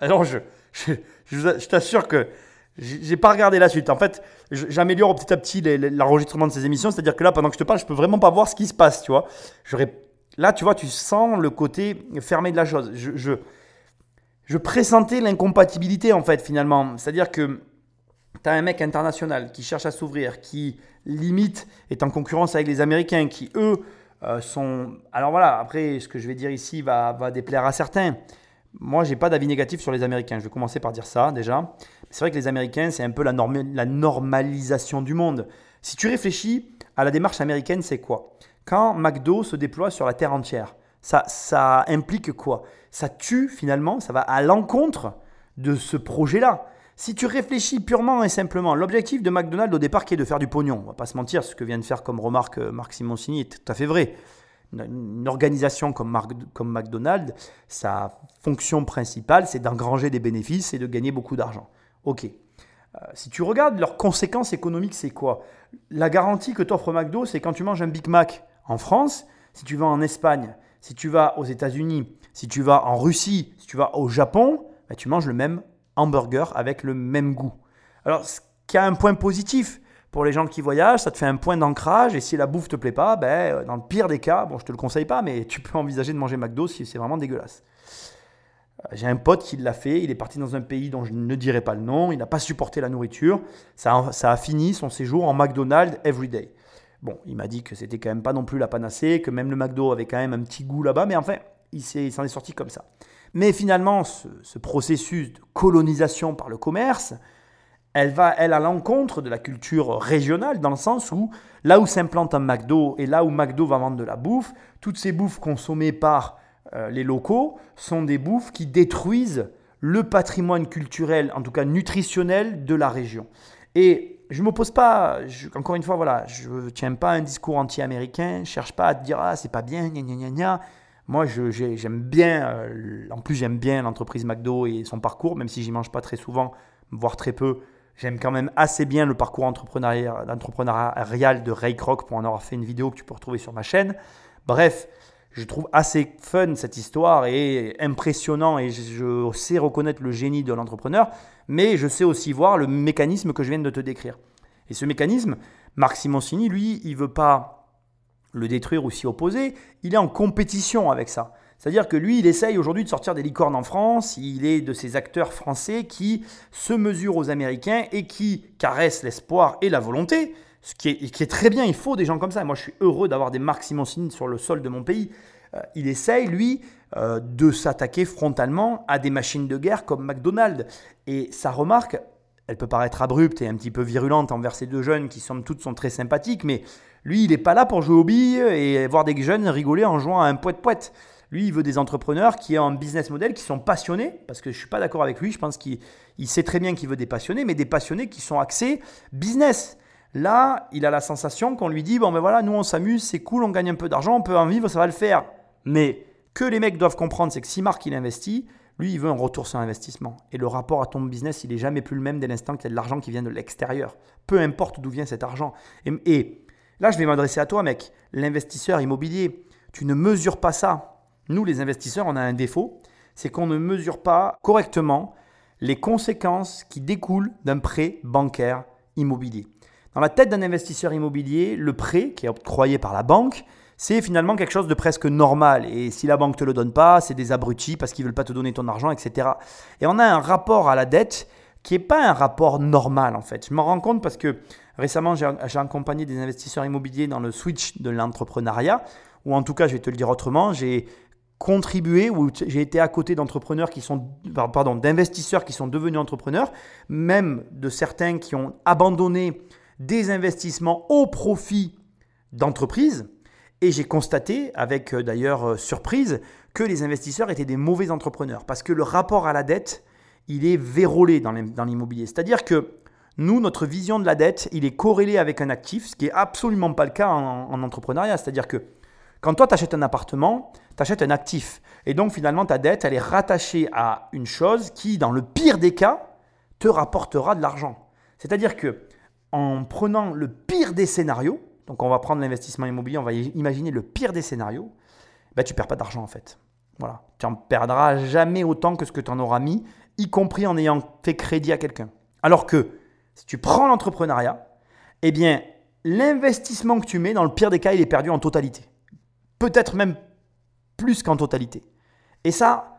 Alors, je, je, je je t'assure que j'ai pas regardé la suite. En fait, j'améliore petit à petit l'enregistrement de ces émissions. C'est-à-dire que là, pendant que je te parle, je peux vraiment pas voir ce qui se passe, tu vois. Là, tu vois, tu sens le côté fermé de la chose. Je, je, je pressentais l'incompatibilité, en fait, finalement. C'est-à-dire que tu as un mec international qui cherche à s'ouvrir, qui limite est en concurrence avec les Américains, qui eux euh, sont. Alors voilà, après, ce que je vais dire ici va, va déplaire à certains. Moi, j'ai pas d'avis négatif sur les Américains. Je vais commencer par dire ça déjà. C'est vrai que les Américains, c'est un peu la, la normalisation du monde. Si tu réfléchis à la démarche américaine, c'est quoi? Quand McDo se déploie sur la terre entière, ça, ça implique quoi? Ça tue finalement, ça va à l'encontre de ce projet-là. Si tu réfléchis purement et simplement, l'objectif de McDonald's au départ qui est de faire du pognon, on va pas se mentir, ce que vient de faire comme remarque euh, Marc Simoncini est tout à fait vrai. Une, organisation comme, comme McDonald's, sa fonction principale, c'est d'engranger des bénéfices et de gagner beaucoup d'argent. Ok. Euh, si tu regardes leurs conséquences économiques, c'est quoi? La garantie que t'offre McDo, c'est quand tu manges un Big Mac en France, si tu vas en Espagne, si tu vas aux États-Unis, si tu vas en Russie, si tu vas au Japon, ben, tu manges le même hamburger avec le même goût. Alors, ce qui a un point positif pour les gens qui voyagent, ça te fait un point d'ancrage. Et si la bouffe te plaît pas, ben, euh, dans le pire des cas, bon, je te le conseille pas, mais tu peux envisager de manger McDo si c'est vraiment dégueulasse. Euh, J'ai un pote qui l'a fait. Il est parti dans un pays dont je ne dirai pas le nom. Il n'a pas supporté la nourriture. Ça a, fini son séjour en McDonald's everyday. Bon, il m'a dit que c'était quand même pas non plus la panacée, que même le McDo avait quand même un petit goût là-bas, mais enfin, il s'en est sorti comme ça. Mais finalement, ce processus de colonisation par le commerce, elle va, elle, à l'encontre de la culture régionale, dans le sens où là où s'implante un McDo et là où McDo va vendre de la bouffe, toutes ces bouffes consommées par euh, les locaux sont des bouffes qui détruisent le patrimoine culturel, en tout cas nutritionnel, de la région. Et je ne m'oppose pas, encore une fois, voilà, je ne tiens pas un discours anti-américain, je cherche pas à te dire ah c'est pas bien, gna gna gna gna. Moi, j'aime bien, euh, en plus j'aime bien l'entreprise McDo et son parcours, même si j'y mange pas très souvent, voire très peu. J'aime quand même assez bien le parcours entrepreneurial, de Ray Kroc pour en avoir fait une vidéo que tu peux retrouver sur ma chaîne. Bref, je trouve assez fun cette histoire et impressionnant et je, sais reconnaître le génie de l'entrepreneur, mais je sais aussi voir le mécanisme que je viens de te décrire. Et ce mécanisme, Marc Simoncini, lui, il veut pas le détruire ou s'y opposer, il est en compétition avec ça. C'est-à-dire que lui, il essaye aujourd'hui de sortir des licornes en France, il est de ces acteurs français qui se mesurent aux Américains et qui caressent l'espoir et la volonté, ce qui est, très bien, il faut des gens comme ça. Moi, je suis heureux d'avoir des Marc Simoncini sur le sol de mon pays. Euh, il essaye, lui, euh, de s'attaquer frontalement à des machines de guerre comme McDonald's. Et sa remarque, elle peut paraître abrupte et un petit peu virulente envers ces deux jeunes qui, somme toute, sont très sympathiques, mais lui, il n'est pas là pour jouer aux billes et voir des jeunes rigoler en jouant à un poète-poète. Lui, il veut des entrepreneurs qui ont un business model, qui sont passionnés, parce que je ne suis pas d'accord avec lui, je pense qu'il il sait très bien qu'il veut des passionnés, mais des passionnés qui sont axés business. Là, il a la sensation qu'on lui dit, bon ben voilà, nous on s'amuse, c'est cool, on gagne un peu d'argent, on peut en vivre, ça va le faire. Mais que les mecs doivent comprendre, c'est que si Marc il investit, lui il veut un retour sur investissement. Et le rapport à ton business, il est jamais plus le même dès l'instant qu'il y a de l'argent qui vient de l'extérieur. Peu importe d'où vient cet argent. Et là, je vais m'adresser à toi, mec, l'investisseur immobilier. Tu ne mesures pas ça. Nous, les investisseurs, on a un défaut, c'est qu'on ne mesure pas correctement les conséquences qui découlent d'un prêt bancaire immobilier. Dans la tête d'un investisseur immobilier, le prêt qui est octroyé par la banque, c'est finalement quelque chose de presque normal. Et si la banque ne te le donne pas, c'est des abrutis parce qu'ils ne veulent pas te donner ton argent, etc. Et on a un rapport à la dette qui n'est pas un rapport normal en fait. Je m'en rends compte parce que récemment, j'ai accompagné des investisseurs immobiliers dans le switch de l'entrepreneuriat, ou en tout cas, je vais te le dire autrement, j'ai contribué ou j'ai été à côté d'entrepreneurs qui sont pardon d'investisseurs qui sont devenus entrepreneurs même de certains qui ont abandonné des investissements au profit d'entreprises. Et j'ai constaté, avec euh, d'ailleurs euh, surprise, que les investisseurs étaient des mauvais entrepreneurs. Parce que le rapport à la dette, il est vérolé dans l'immobilier. C'est-à-dire que nous, notre vision de la dette, il est corrélé avec un actif, ce qui n'est absolument pas le cas en, en entrepreneuriat. C'est-à-dire que quand toi, tu achètes un appartement, tu achètes un actif. Et donc, finalement, ta dette, elle est rattachée à une chose qui, dans le pire des cas, te rapportera de l'argent. C'est-à-dire que en prenant le pire des scénarios, donc on va prendre l'investissement immobilier, on va imaginer le pire des scénarios, bah, tu perds pas d'argent en fait. Voilà. Tu en perdras jamais autant que ce que tu en auras mis, y compris en ayant fait crédit à quelqu'un. Alors que si tu prends l'entrepreneuriat, eh bien, l'investissement que tu mets, dans le pire des cas, il est perdu en totalité. Peut-être même plus qu'en totalité. Et ça,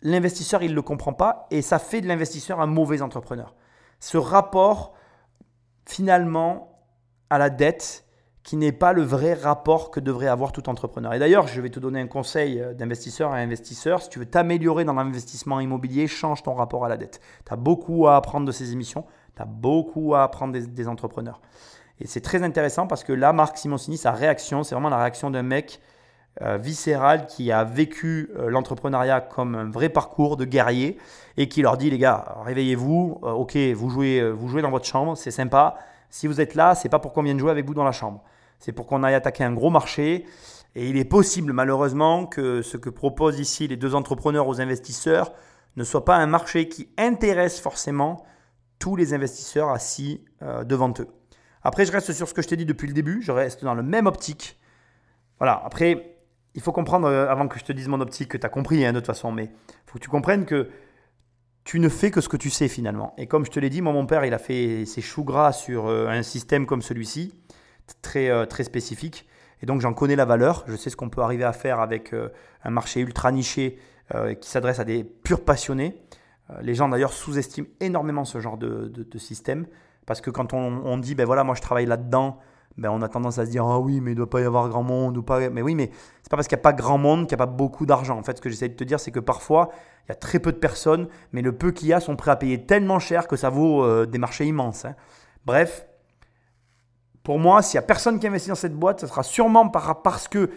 l'investisseur, il ne le comprend pas et ça fait de l'investisseur un mauvais entrepreneur. Ce rapport finalement à la dette qui n'est pas le vrai rapport que devrait avoir tout entrepreneur. Et d'ailleurs, je vais te donner un conseil euh, d'investisseur à investisseur. Si tu veux t'améliorer dans l'investissement immobilier, change ton rapport à la dette. Tu as beaucoup à apprendre de ces émissions, tu as beaucoup à apprendre des, entrepreneurs. Et c'est très intéressant parce que là, Marc Simoncini, sa réaction, c'est vraiment la réaction d'un mec euh, viscéral qui a vécu euh, l'entrepreneuriat comme un vrai parcours de guerrier et qui leur dit les gars, réveillez-vous, euh, ok, vous jouez, vous jouez dans votre chambre, c'est sympa. Si vous êtes là, c'est pas pour qu'on vienne jouer avec vous dans la chambre, c'est pour qu'on aille attaquer un gros marché. Et il est possible malheureusement que ce que proposent ici les deux entrepreneurs aux investisseurs ne soit pas un marché qui intéresse forcément tous les investisseurs assis devant eux. Après, je reste sur ce que je t'ai dit depuis le début, je reste dans le même optique. Voilà, après, il faut comprendre, euh, avant que je te dise mon optique, que tu as compris hein, de toute façon, mais il faut que tu comprennes que tu ne fais que ce que tu sais finalement. Et comme je te l'ai dit, moi, mon père, il a fait ses choux gras sur euh, un système comme celui-ci, très, euh, très spécifique. Et donc, j'en connais la valeur. Je sais ce qu'on peut arriver à faire avec un marché ultra niché qui s'adresse à des purs passionnés. les gens, d'ailleurs, sous-estiment énormément ce genre de, système. Parce que quand on, dit, ben voilà, moi, je travaille là-dedans, ben, on a tendance à se dire ah oui mais il ne doit pas y avoir grand monde ou pas mais oui mais c'est pas parce qu'il n'y a pas grand monde qu'il n'y a pas beaucoup d'argent en fait ce que j'essaie de te dire c'est que parfois il y a très peu de personnes mais le peu qu'il y a sont prêts à payer tellement cher que ça vaut euh, des marchés immenses hein. bref pour moi s'il n'y a personne qui investit dans cette boîte ce sera sûrement parce que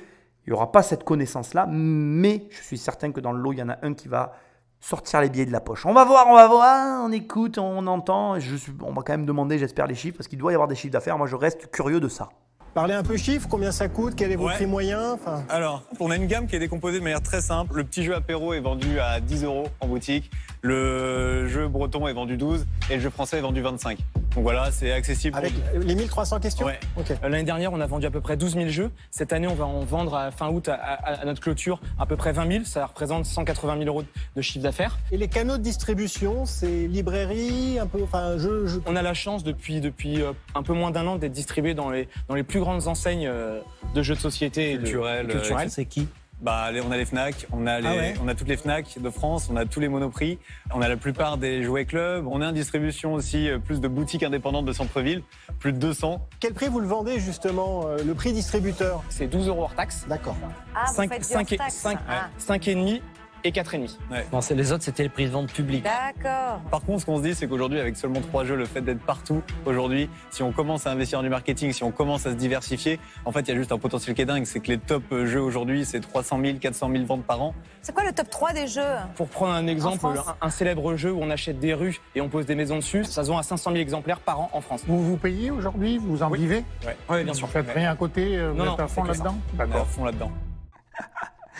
il n'y aura pas cette connaissance là mais je suis certain que dans le lot il y en a un qui va sortir les billets de la poche. On va voir, on va voir, on écoute, on entend. Je suis, on va quand même demander, j'espère, les chiffres, parce qu'il doit y avoir des chiffres d'affaires. Moi, je reste curieux de ça. Parlez un peu chiffres, combien ça coûte, quel est votre prix moyen Alors, on a une gamme qui est décomposée de manière très simple. Le petit jeu apéro est vendu à 10 euros en boutique, le jeu breton est vendu 12 et le jeu français est vendu 25. Donc voilà, c'est accessible. Avec les 1300 questions ouais. Euh, l'année dernière, on a vendu à peu près 12 000 jeux. Cette année, on va en vendre à fin août à, notre clôture à peu près 20 000. Ça représente 180 000 euros de chiffre d'affaires. Et les canaux de distribution, c'est librairie, un peu. Enfin, je, On a la chance depuis, depuis euh, un peu moins d'un an d'être distribué dans les, dans les plus grandes enseignes euh, de jeux de société culturels. C'est qui? Bah, on a les Fnac, on a, les, ah on a toutes les Fnac de France, on a tous les Monoprix, on a la plupart des jouets clubs, on a une distribution aussi euh, plus de boutiques indépendantes de centre-ville, plus de 200. Quel prix vous le vendez justement, euh, le prix distributeur? C'est 12 euros hors taxe. D'accord. Ah, 5, 5, 5, 5, 5 et demi et 4,5. Non, c'est- les autres, c'était les prix de vente publics. D'accord. Par contre, ce qu'on se dit, c'est qu'aujourd'hui, avec seulement trois jeux, le fait d'être partout, aujourd'hui, si on commence à investir dans du marketing, si on commence à se diversifier, en fait, il y a juste un potentiel qui est dingue. C'est que les top jeux aujourd'hui, c'est 300 000, 400 000 ventes par an. C'est quoi le top 3 des jeux? Pour prendre un exemple, un, un célèbre jeu où on achète des rues et on pose des maisons dessus, ça se vend à 500 000 exemplaires par an en France. Vous vous payez aujourd'hui? Vous en Oui. vivez? Oui, bien sûr. Vous faites rien à côté euh, Vous Non, êtes à fond là-dedans? Est à fond là-dedans.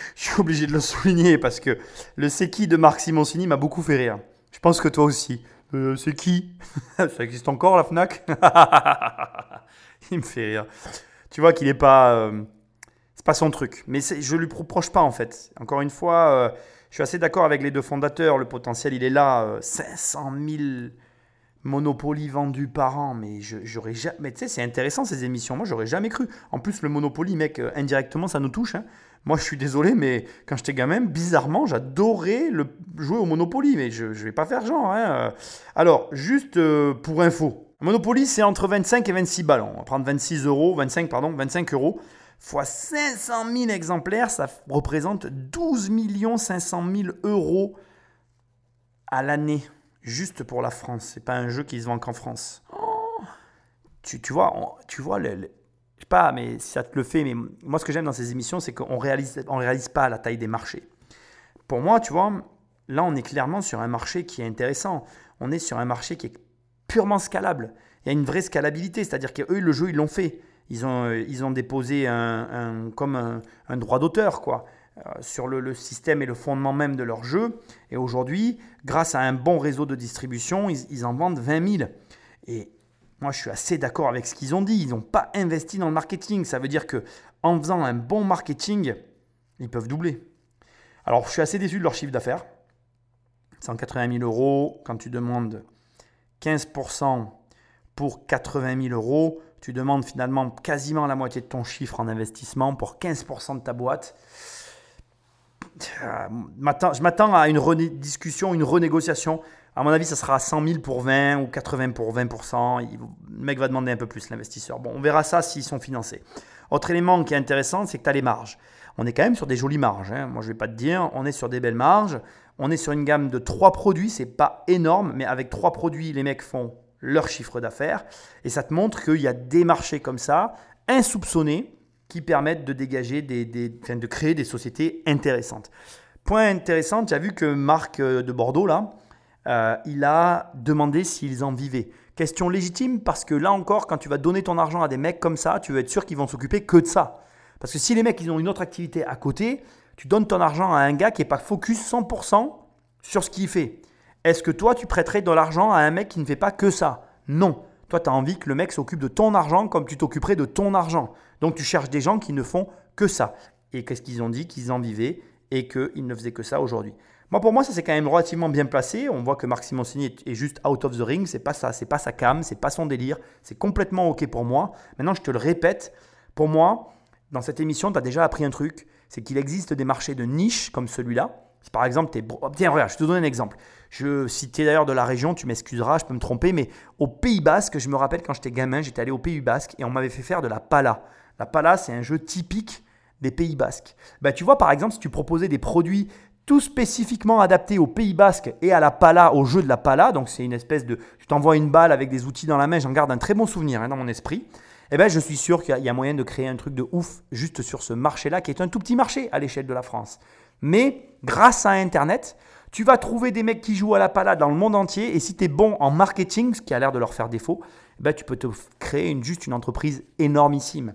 Je suis obligé de le souligner parce que le c'est qui de Marc Simoncini m'a beaucoup fait rire. Je pense que toi aussi. Euh, c'est qui? Ça existe encore la Fnac? Il me fait rire. Tu vois qu'il est pas. euh, c'est pas son truc. Mais je lui reproche pas en fait. Encore une fois, euh, je suis assez d'accord avec les deux fondateurs. Le potentiel, il est là. euh, 500 000 Monopoly vendus par an. Mais j'aurais jamais. Mais tu sais, c'est intéressant ces émissions. Moi, j'aurais jamais cru. En plus, le Monopoly, mec, euh, indirectement, ça nous touche. hein. Moi, je suis désolé, mais quand j'étais gamin, bizarrement, j'adorais le jouer au Monopoly. Mais je ne vais pas faire genre. hein. Euh, Alors, juste euh, pour info. Monopoly, c'est entre 25 et 26 balles. On va prendre 26 euros, 25, pardon, 25 euros. Fois 500 000 exemplaires, ça représente 12 500 000 euros à l'année. Juste pour la France. C'est pas un jeu qui se vend qu'en France. Oh. tu, tu vois, on- tu vois le, le- je sais pas, mais si ça te le fait, mais moi ce que j'aime dans ces émissions, c'est qu'on réalise, on réalise pas la taille des marchés. Pour moi, tu vois, là on est clairement sur un marché qui est intéressant. On est sur un marché qui est purement scalable. Il y a une vraie scalabilité, c'est-à-dire qu'eux, le jeu, ils l'ont fait. Ils ont, euh, ils ont déposé un, comme un, droit d'auteur, quoi, euh, sur le, le système et le fondement même de leur jeu. Et aujourd'hui, grâce à un bon réseau de distribution, ils, ils en vendent 20 000. Et moi, je suis assez d'accord avec ce qu'ils ont dit. Ils n'ont pas investi dans le marketing. Ça veut dire que en faisant un bon marketing, ils peuvent doubler. Alors, je suis assez déçu de leur chiffre d'affaires. 180 000 euros, quand tu demandes 15% pour 80 000 euros, tu demandes finalement quasiment la moitié de ton chiffre en investissement pour 15% de ta boîte. Je m'attends à une discussion, une renégociation. À mon avis, ça sera 100 000 pour 20 ou 80 pour 20%. Il- le mec va demander un peu plus, l'investisseur. Bon, on verra ça s'ils sont financés. Autre élément qui est intéressant, c'est que tu as les marges. On est quand même sur des jolies marges. hein. Moi, je ne vais pas te dire, on est sur des belles marges. On est sur une gamme de trois produits. C'est pas énorme, mais avec trois produits, les mecs font leur chiffre d'affaires. Et ça te montre qu'il y a des marchés comme ça, insoupçonnés, qui permettent de dégager de créer des sociétés intéressantes. Point intéressant, tu as vu que Marc euh, de Bordeaux, là, euh, il a demandé s'ils en vivaient. Question légitime parce que là encore, quand tu vas donner ton argent à des mecs comme ça, tu veux être sûr qu'ils vont s'occuper que de ça. Parce que si les mecs ils ont une autre activité à côté, tu donnes ton argent à un gars qui n'est pas focus 100% sur ce qu'il fait. Est-ce que toi, tu prêterais de l'argent à un mec qui ne fait pas que ça? Non. Toi, tu as envie que le mec s'occupe de ton argent comme tu t'occuperais de ton argent. Donc, tu cherches des gens qui ne font que ça. Et qu'est-ce qu'ils ont dit? Qu'ils en vivaient et qu'ils ne faisaient que ça aujourd'hui. Moi, pour moi, ça c'est quand même relativement bien placé. On voit que Marc Simoncini est, juste out of the ring. C'est pas ça, c'est pas sa cam, c'est pas son délire. C'est complètement ok pour moi. Maintenant, je te le répète. Pour moi, dans cette émission, tu as déjà appris un truc. C'est qu'il existe des marchés de niche comme celui-là. Par exemple, es. Tiens, regarde, je te donne un exemple. Je, si tu es d'ailleurs de la région, tu m'excuseras, je peux me tromper, mais au Pays Basque, je me rappelle quand j'étais gamin, j'étais allé au Pays Basque et on m'avait fait faire de la pala. La pala, c'est un jeu typique des Pays Basques. Bah, tu vois, par exemple, si tu proposais des produits tout spécifiquement adaptés au Pays Basque et à la pala, au jeu de la pala, donc c'est une espèce de. Tu t'envoies une balle avec des outils dans la main, j'en garde un très bon souvenir hein, dans mon esprit. Eh ben, je suis sûr qu'il y a- moyen de créer un truc de ouf juste sur ce marché-là, qui est un tout petit marché à l'échelle de la France. Mais grâce à Internet, tu vas trouver des mecs qui jouent à la pala dans le monde entier. Et si tu es bon en marketing, ce qui a l'air de leur faire défaut, eh ben, tu peux te créer juste une entreprise énormissime.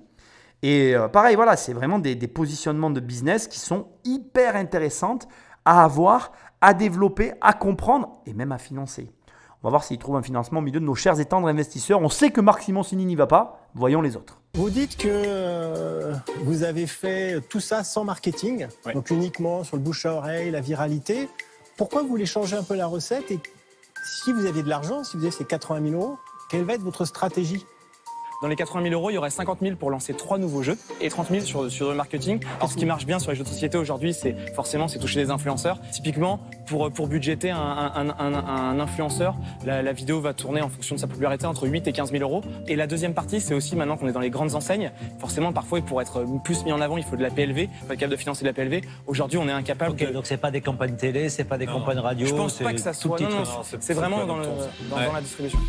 Et euh, pareil, voilà, c'est vraiment des, des positionnements de business qui sont hyper intéressantes à avoir, à développer, à comprendre et même à financer. On va voir s'ils trouvent un financement au milieu de nos chers et tendres investisseurs. On sait que Marc Simoncini n'y va pas. Voyons les autres. Vous dites que euh, vous avez fait tout ça sans marketing, Ouais. donc uniquement sur le bouche à oreille, la viralité. Pourquoi vous voulez changer un peu la recette et si vous aviez de l'argent, si vous avez ces 80 000 euros, quelle va être votre stratégie? Dans les 80 000 euros, il y aurait 50 000 pour lancer trois nouveaux jeux et 30 000 sur, sur le marketing. Alors, ce qui marche bien sur les jeux de société aujourd'hui, c'est forcément c'est toucher des influenceurs. Typiquement, pour, pour budgéter un, un, un, un influenceur, la, la, vidéo va tourner en fonction de sa popularité entre 8 et 15 000 euros. Et la deuxième partie, c'est aussi maintenant qu'on est dans les grandes enseignes, forcément, parfois, pour être plus mis en avant, il faut de la PLV, pas capable de financer de la PLV. Aujourd'hui, on est incapable. Okay, de... Donc, c'est pas des campagnes télé, c'est pas des non, campagnes radio. Je pense pas que ça soit. Non, non, c'est vraiment dans, le, dans, ouais. dans la distribution.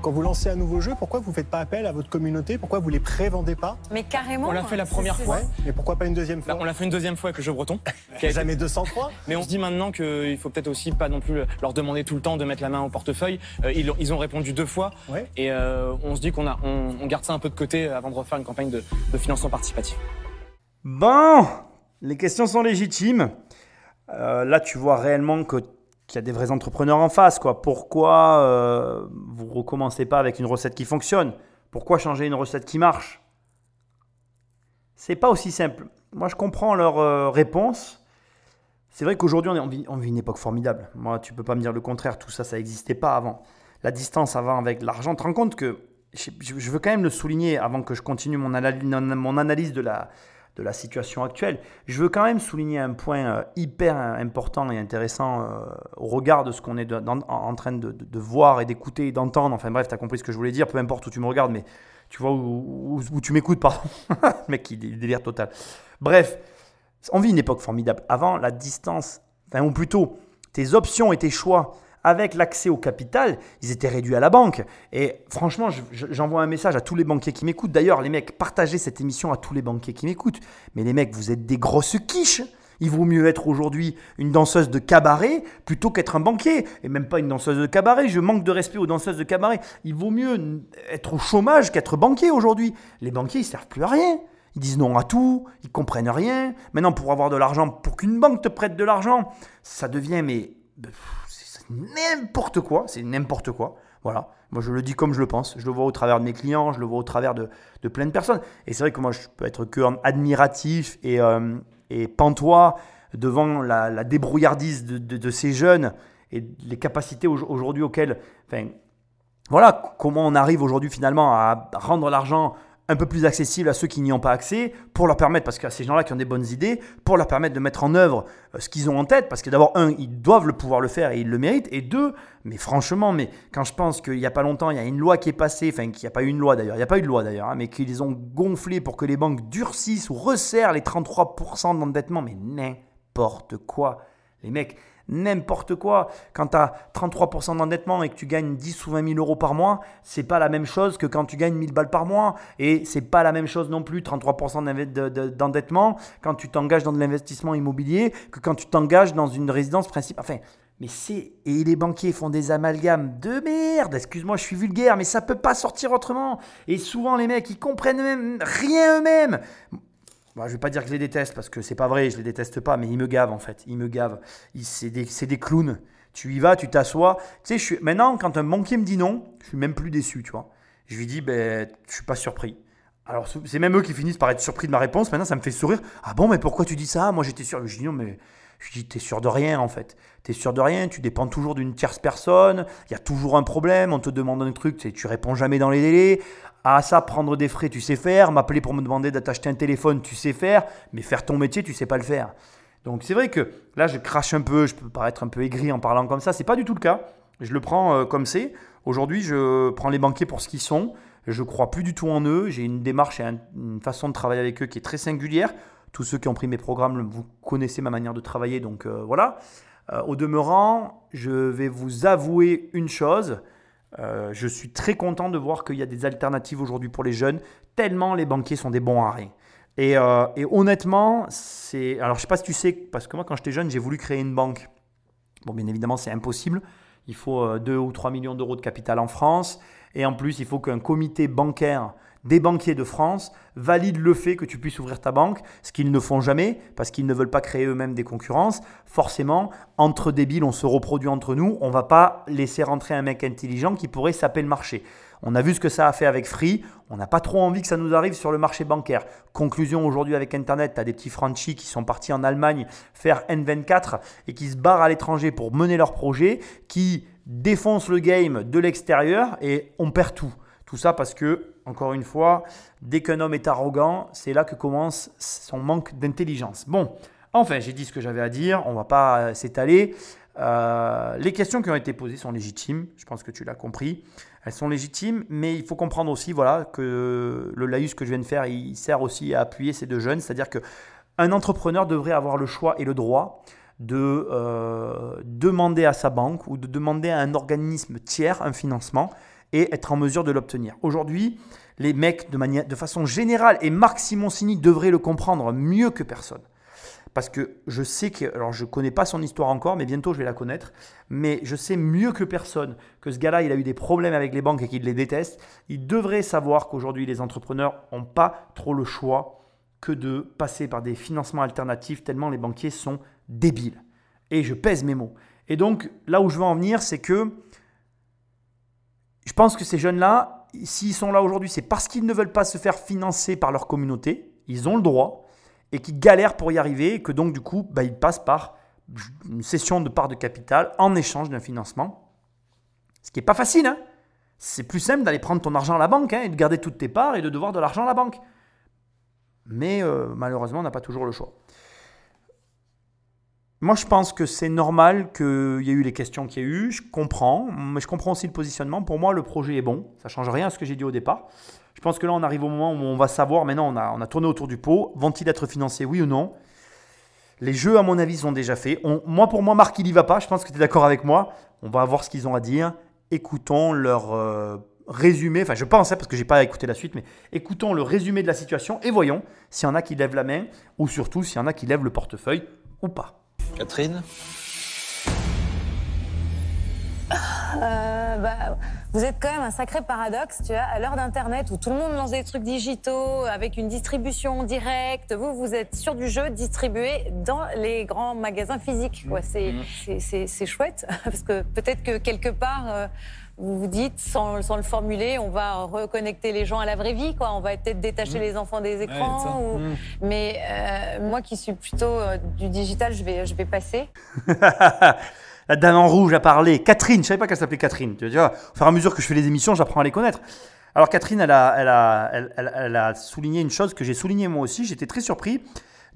Quand vous lancez un nouveau jeu, pourquoi vous ne faites pas appel à votre communauté? Pourquoi vous ne les prévendez pas? Mais carrément On l'a fait la première fois. Ouais, mais pourquoi pas une deuxième fois? On l'a fait une deuxième fois avec le jeu breton. qui a jamais 203 Mais on se dit maintenant qu'il faut peut-être aussi pas non plus leur demander tout le temps de mettre la main au portefeuille. Euh, ils, ils, ont répondu deux fois. Ouais. Et euh, on se dit qu'on a, on, on, garde ça un peu de côté avant de refaire une campagne de, de financement participatif. Bon, les questions sont légitimes. Euh, là, tu vois réellement que qu'il y a des vrais entrepreneurs en face. Quoi. Pourquoi euh, vous ne recommencez pas avec une recette qui fonctionne? Pourquoi changer une recette qui marche? C'est pas aussi simple. Moi, je comprends leur euh, réponse. C'est vrai qu'aujourd'hui, on, vit une époque formidable. Moi, tu peux pas me dire le contraire. Tout ça, ça n'existait pas avant. La distance avant avec l'argent, tu te rends compte que je, veux quand même le souligner avant que je continue mon analyse de la, de la situation actuelle. Je veux quand même souligner un point euh, hyper important et intéressant euh, au regard de ce qu'on est en, train de, voir et d'écouter et d'entendre. Enfin bref, tu as compris ce que je voulais dire, peu importe où tu me regardes, mais tu vois où, tu m'écoutes, pardon. Mec qui délire total. Bref, on vit une époque formidable. Avant, la distance, enfin, ou plutôt tes options et tes choix avec l'accès au capital, ils étaient réduits à la banque. Et franchement, j'envoie un message à tous les banquiers qui m'écoutent. D'ailleurs, les mecs, partagez cette émission à tous les banquiers qui m'écoutent. Mais les mecs, vous êtes des grosses quiches. Il vaut mieux être aujourd'hui une danseuse de cabaret plutôt qu'être un banquier. Et même pas une danseuse de cabaret. Je manque de respect aux danseuses de cabaret. Il vaut mieux être au chômage qu'être banquier aujourd'hui. Les banquiers, ils servent plus à rien. Ils disent non à tout, ils comprennent rien. Maintenant, pour avoir de l'argent, pour qu'une banque te prête de l'argent, ça devient mais n'importe quoi, c'est n'importe quoi. Voilà, moi je le dis comme je le pense, je le vois au travers de mes clients, je le vois au travers de, de plein de personnes. Et c'est vrai que moi je peux être que admiratif et, euh, et pantois devant la, la débrouillardise de, de, de, ces jeunes et les capacités aujourd'hui auxquelles, enfin, voilà, comment on arrive aujourd'hui finalement à rendre l'argent un peu plus accessible à ceux qui n'y ont pas accès, pour leur permettre, parce qu'à ces gens-là qui ont des bonnes idées, pour leur permettre de mettre en œuvre ce qu'ils ont en tête, parce que d'abord, un, ils doivent le pouvoir le faire et ils le méritent, et deux, mais franchement, mais quand je pense qu'il n'y a pas longtemps, il y a une loi qui est passée, enfin, qu'il n'y a pas eu une loi d'ailleurs, il n'y a pas eu de loi d'ailleurs, hein, mais qu'ils ont gonflé pour que les banques durcissent ou resserrent les 33% d'endettement, mais n'importe quoi. Les mecs, n'importe quoi. Quand tu as 33% d'endettement et que tu gagnes 10 ou 20 000 euros par mois, c'est pas la même chose que quand tu gagnes 1000 balles par mois. Et c'est pas la même chose non plus, 33% d'endettement, quand tu t'engages dans de l'investissement immobilier, que quand tu t'engages dans une résidence principale. Enfin, mais c'est. Et les banquiers font des amalgames de merde. Excuse-moi, je suis vulgaire, mais ça peut pas sortir autrement. Et souvent, les mecs, ils comprennent même rien eux-mêmes. Bon, je ne vais pas dire que je les déteste parce que c'est pas vrai, je les déteste pas, mais ils me gavent en fait. Ils me gavent. C'est des, clowns. Tu y vas, tu t'assois. Tu sais, suis, maintenant, quand un banquier me dit non, je suis même plus déçu, tu vois. Je lui dis, ben, je suis pas surpris. Alors, c'est même eux qui finissent par être surpris de ma réponse. Maintenant, ça me fait sourire. Ah bon, mais pourquoi tu dis ça? Moi, j'étais sûr. Je dis non, mais. Je dis, t'es sûr de rien en fait. T'es sûr de rien, tu dépends toujours d'une tierce personne, il y a toujours un problème, on te demande un truc, tu réponds jamais dans les délais. Ah ça, prendre des frais, tu sais faire, m'appeler pour me demander d'acheter un téléphone, tu sais faire, mais faire ton métier, tu sais pas le faire. Donc c'est vrai que là, je crache un peu, je peux paraître un peu aigri en parlant comme ça, c'est pas du tout le cas. Je le prends euh, comme c'est. Aujourd'hui, je prends les banquiers pour ce qu'ils sont. Je crois plus du tout en eux. J'ai une démarche et une façon de travailler avec eux qui est très singulière. Tous ceux qui ont pris mes programmes, vous connaissez ma manière de travailler, donc euh, voilà. Euh, au demeurant, je vais vous avouer une chose. Euh, je suis très content de voir qu'il y a des alternatives aujourd'hui pour les jeunes, tellement les banquiers sont des bons arrêts. Et, euh, et honnêtement, c'est. Alors, je sais pas si tu sais, parce que moi, quand j'étais jeune, j'ai voulu créer une banque. Bon, bien évidemment, c'est impossible. Il faut 2 ou 3 millions d'euros de capital en France. Et en plus, il faut qu'un comité bancaire des banquiers de France valident le fait que tu puisses ouvrir ta banque, ce qu'ils ne font jamais parce qu'ils ne veulent pas créer eux-mêmes des concurrences. Forcément, entre débiles, on se reproduit entre nous. On va pas laisser rentrer un mec intelligent qui pourrait saper le marché. On a vu ce que ça a fait avec Free. On n'a pas trop envie que ça nous arrive sur le marché bancaire. Conclusion aujourd'hui avec Internet, tu as des petits Frenchies qui sont partis en Allemagne faire N24 et qui se barrent à l'étranger pour mener leur projet, qui défonce le game de l'extérieur et on perd tout. Tout ça parce que, encore une fois, dès qu'un homme est arrogant, c'est là que commence son manque d'intelligence. Bon, enfin, j'ai dit ce que j'avais à dire, on va pas euh, s'étaler. Euh, les questions qui ont été posées sont légitimes, je pense que tu l'as compris. Elles sont légitimes, mais il faut comprendre aussi voilà, que le laïus que je viens de faire, il sert aussi à appuyer ces deux jeunes. C'est-à-dire qu'un entrepreneur devrait avoir le choix et le droit de euh, demander à sa banque ou de demander à un organisme tiers un financement et être en mesure de l'obtenir. Aujourd'hui, les mecs, de, manière, de façon générale, et Marc Simoncini devrait le comprendre mieux que personne, parce que je sais que, alors je ne connais pas son histoire encore, mais bientôt je vais la connaître, mais je sais mieux que personne que ce gars-là, il a eu des problèmes avec les banques et qu'il les déteste. Il devrait savoir qu'aujourd'hui, les entrepreneurs n'ont pas trop le choix que de passer par des financements alternatifs, tellement les banquiers sont débiles. Et je pèse mes mots. Et donc, là où je veux en venir, c'est que je pense que ces jeunes-là, s'ils sont là aujourd'hui, c'est parce qu'ils ne veulent pas se faire financer par leur communauté. Ils ont le droit et qui galèrent pour y arriver et que donc du coup, bah, ils passent par une cession de part de capital en échange d'un financement. Ce qui n'est pas facile. Hein c'est plus simple d'aller prendre ton argent à la banque hein, et de garder toutes tes parts et de devoir de l'argent à la banque. Mais euh, malheureusement, on n'a pas toujours le choix. Moi, je pense que c'est normal qu'il y ait eu les questions qu'il y a eu. Je comprends, mais je comprends aussi le positionnement. Pour moi, le projet est bon. Ça ne change rien à ce que j'ai dit au départ. Je pense que là, on arrive au moment où on va savoir, maintenant, on a, tourné autour du pot, vont-ils être financés, oui ou non? Les jeux, à mon avis, sont déjà faits. moi, pour moi, Marc, il n'y va pas. Je pense que tu es d'accord avec moi. On va voir ce qu'ils ont à dire. Écoutons leur euh, résumé. Enfin, je pense, hein, parce que je n'ai pas écouté la suite, mais écoutons le résumé de la situation et voyons s'il y en a qui lèvent la main ou surtout s'il y en a qui lèvent le portefeuille ou pas. Catherine Euh, bah, vous êtes quand même un sacré paradoxe, tu vois, à l'heure d'Internet où tout le monde lance des trucs digitaux avec une distribution directe. Vous, vous êtes sur du jeu distribué dans les grands magasins physiques. Mmh. quoi. C'est Mmh. c'est- c'est chouette parce que peut-être que quelque part. euh, vous vous dites, sans, sans le formuler, on va reconnecter les gens à la vraie vie, quoi. On va peut-être détacher Mmh. les enfants des écrans. ou- Mmh. Mais euh, moi qui suis plutôt euh, du digital, je vais, je vais passer. La dame en rouge a parlé. Catherine, je savais pas qu'elle s'appelait Catherine. Tu vois, au fur et à mesure que je fais les émissions, j'apprends à les connaître. Alors Catherine, elle a, elle a, elle, a souligné une chose que j'ai souligné moi aussi. J'étais très surpris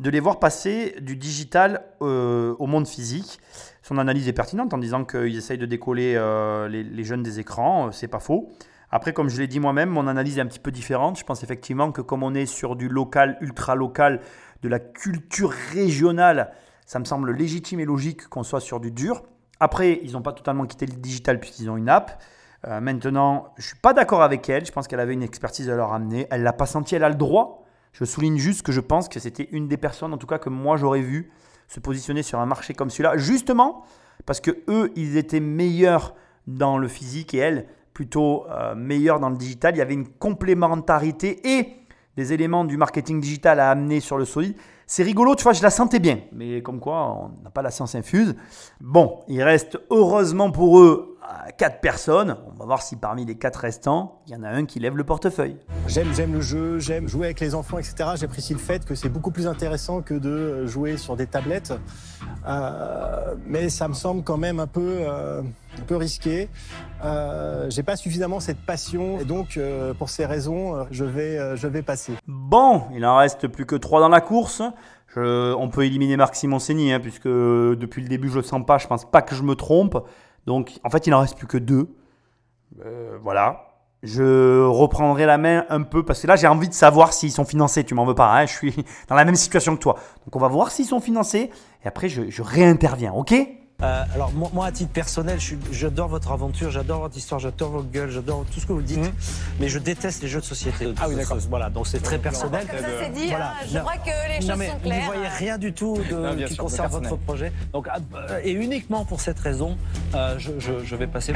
de les voir passer du digital euh, au monde physique. Son analyse est pertinente en disant qu'ils essayent de décoller euh, les, jeunes des écrans. Euh, C'est pas faux. Après, comme je l'ai dit moi-même, mon analyse est un petit peu différente. Je pense effectivement que comme on est sur du local, ultra local, de la culture régionale, ça me semble légitime et logique qu'on soit sur du dur. Après, ils n'ont pas totalement quitté le digital puisqu'ils ont une app. Euh, maintenant, je suis pas d'accord avec elle. Je pense qu'elle avait une expertise à leur amener. Elle l'a pas senti. Elle a le droit. Je souligne juste que je pense que c'était une des personnes, en tout cas que moi j'aurais vu se positionner sur un marché comme celui-là, justement parce que eux, ils étaient meilleurs dans le physique et elle plutôt euh, meilleure dans le digital. Il y avait une complémentarité et des éléments du marketing digital à amener sur le solide. C'est rigolo, tu vois, je la sentais bien. Mais comme quoi, on n'a pas la science infuse. Bon, il reste heureusement pour eux quatre personnes. On va voir si parmi les quatre restants, il y en a un qui lève le portefeuille. J'aime, j'aime le jeu, j'aime jouer avec les enfants, etc. J'apprécie le fait que c'est beaucoup plus intéressant que de jouer sur des tablettes. Euh, mais ça me semble quand même un peu, euh, un peu risqué. Euh, j'ai pas suffisamment cette passion et donc euh, pour ces raisons, je vais, je vais passer. Bon, il en reste plus que trois dans la course. Je- on peut éliminer Marc Simoncini, hein, puisque depuis le début je le sens pas. Je pense pas que je me trompe. Donc en fait, il en reste plus que deux. Euh, voilà. Je reprendrai la main un peu parce que là j'ai envie de savoir s'ils sont financés. Tu m'en veux pas, hein, je suis dans la même situation que toi. Donc on va voir s'ils sont financés et après je réinterviens, ok? Euh, alors moi, moi, à titre personnel, j'adore votre aventure, j'adore votre histoire, j'adore votre gueule, j'adore tout ce que vous dites, mais je déteste les jeux de société. Ah oui, d'accord. Voilà, donc c'est très personnel. Comme ça, c'est dit, Voilà. hein, je Non. crois que les choses Non mais sont vous n'y claires. voyez rien du tout de, Non, bien qui sûr, concerne votre projet. Donc ah, euh, et uniquement pour cette raison, euh, je, je- je vais passer.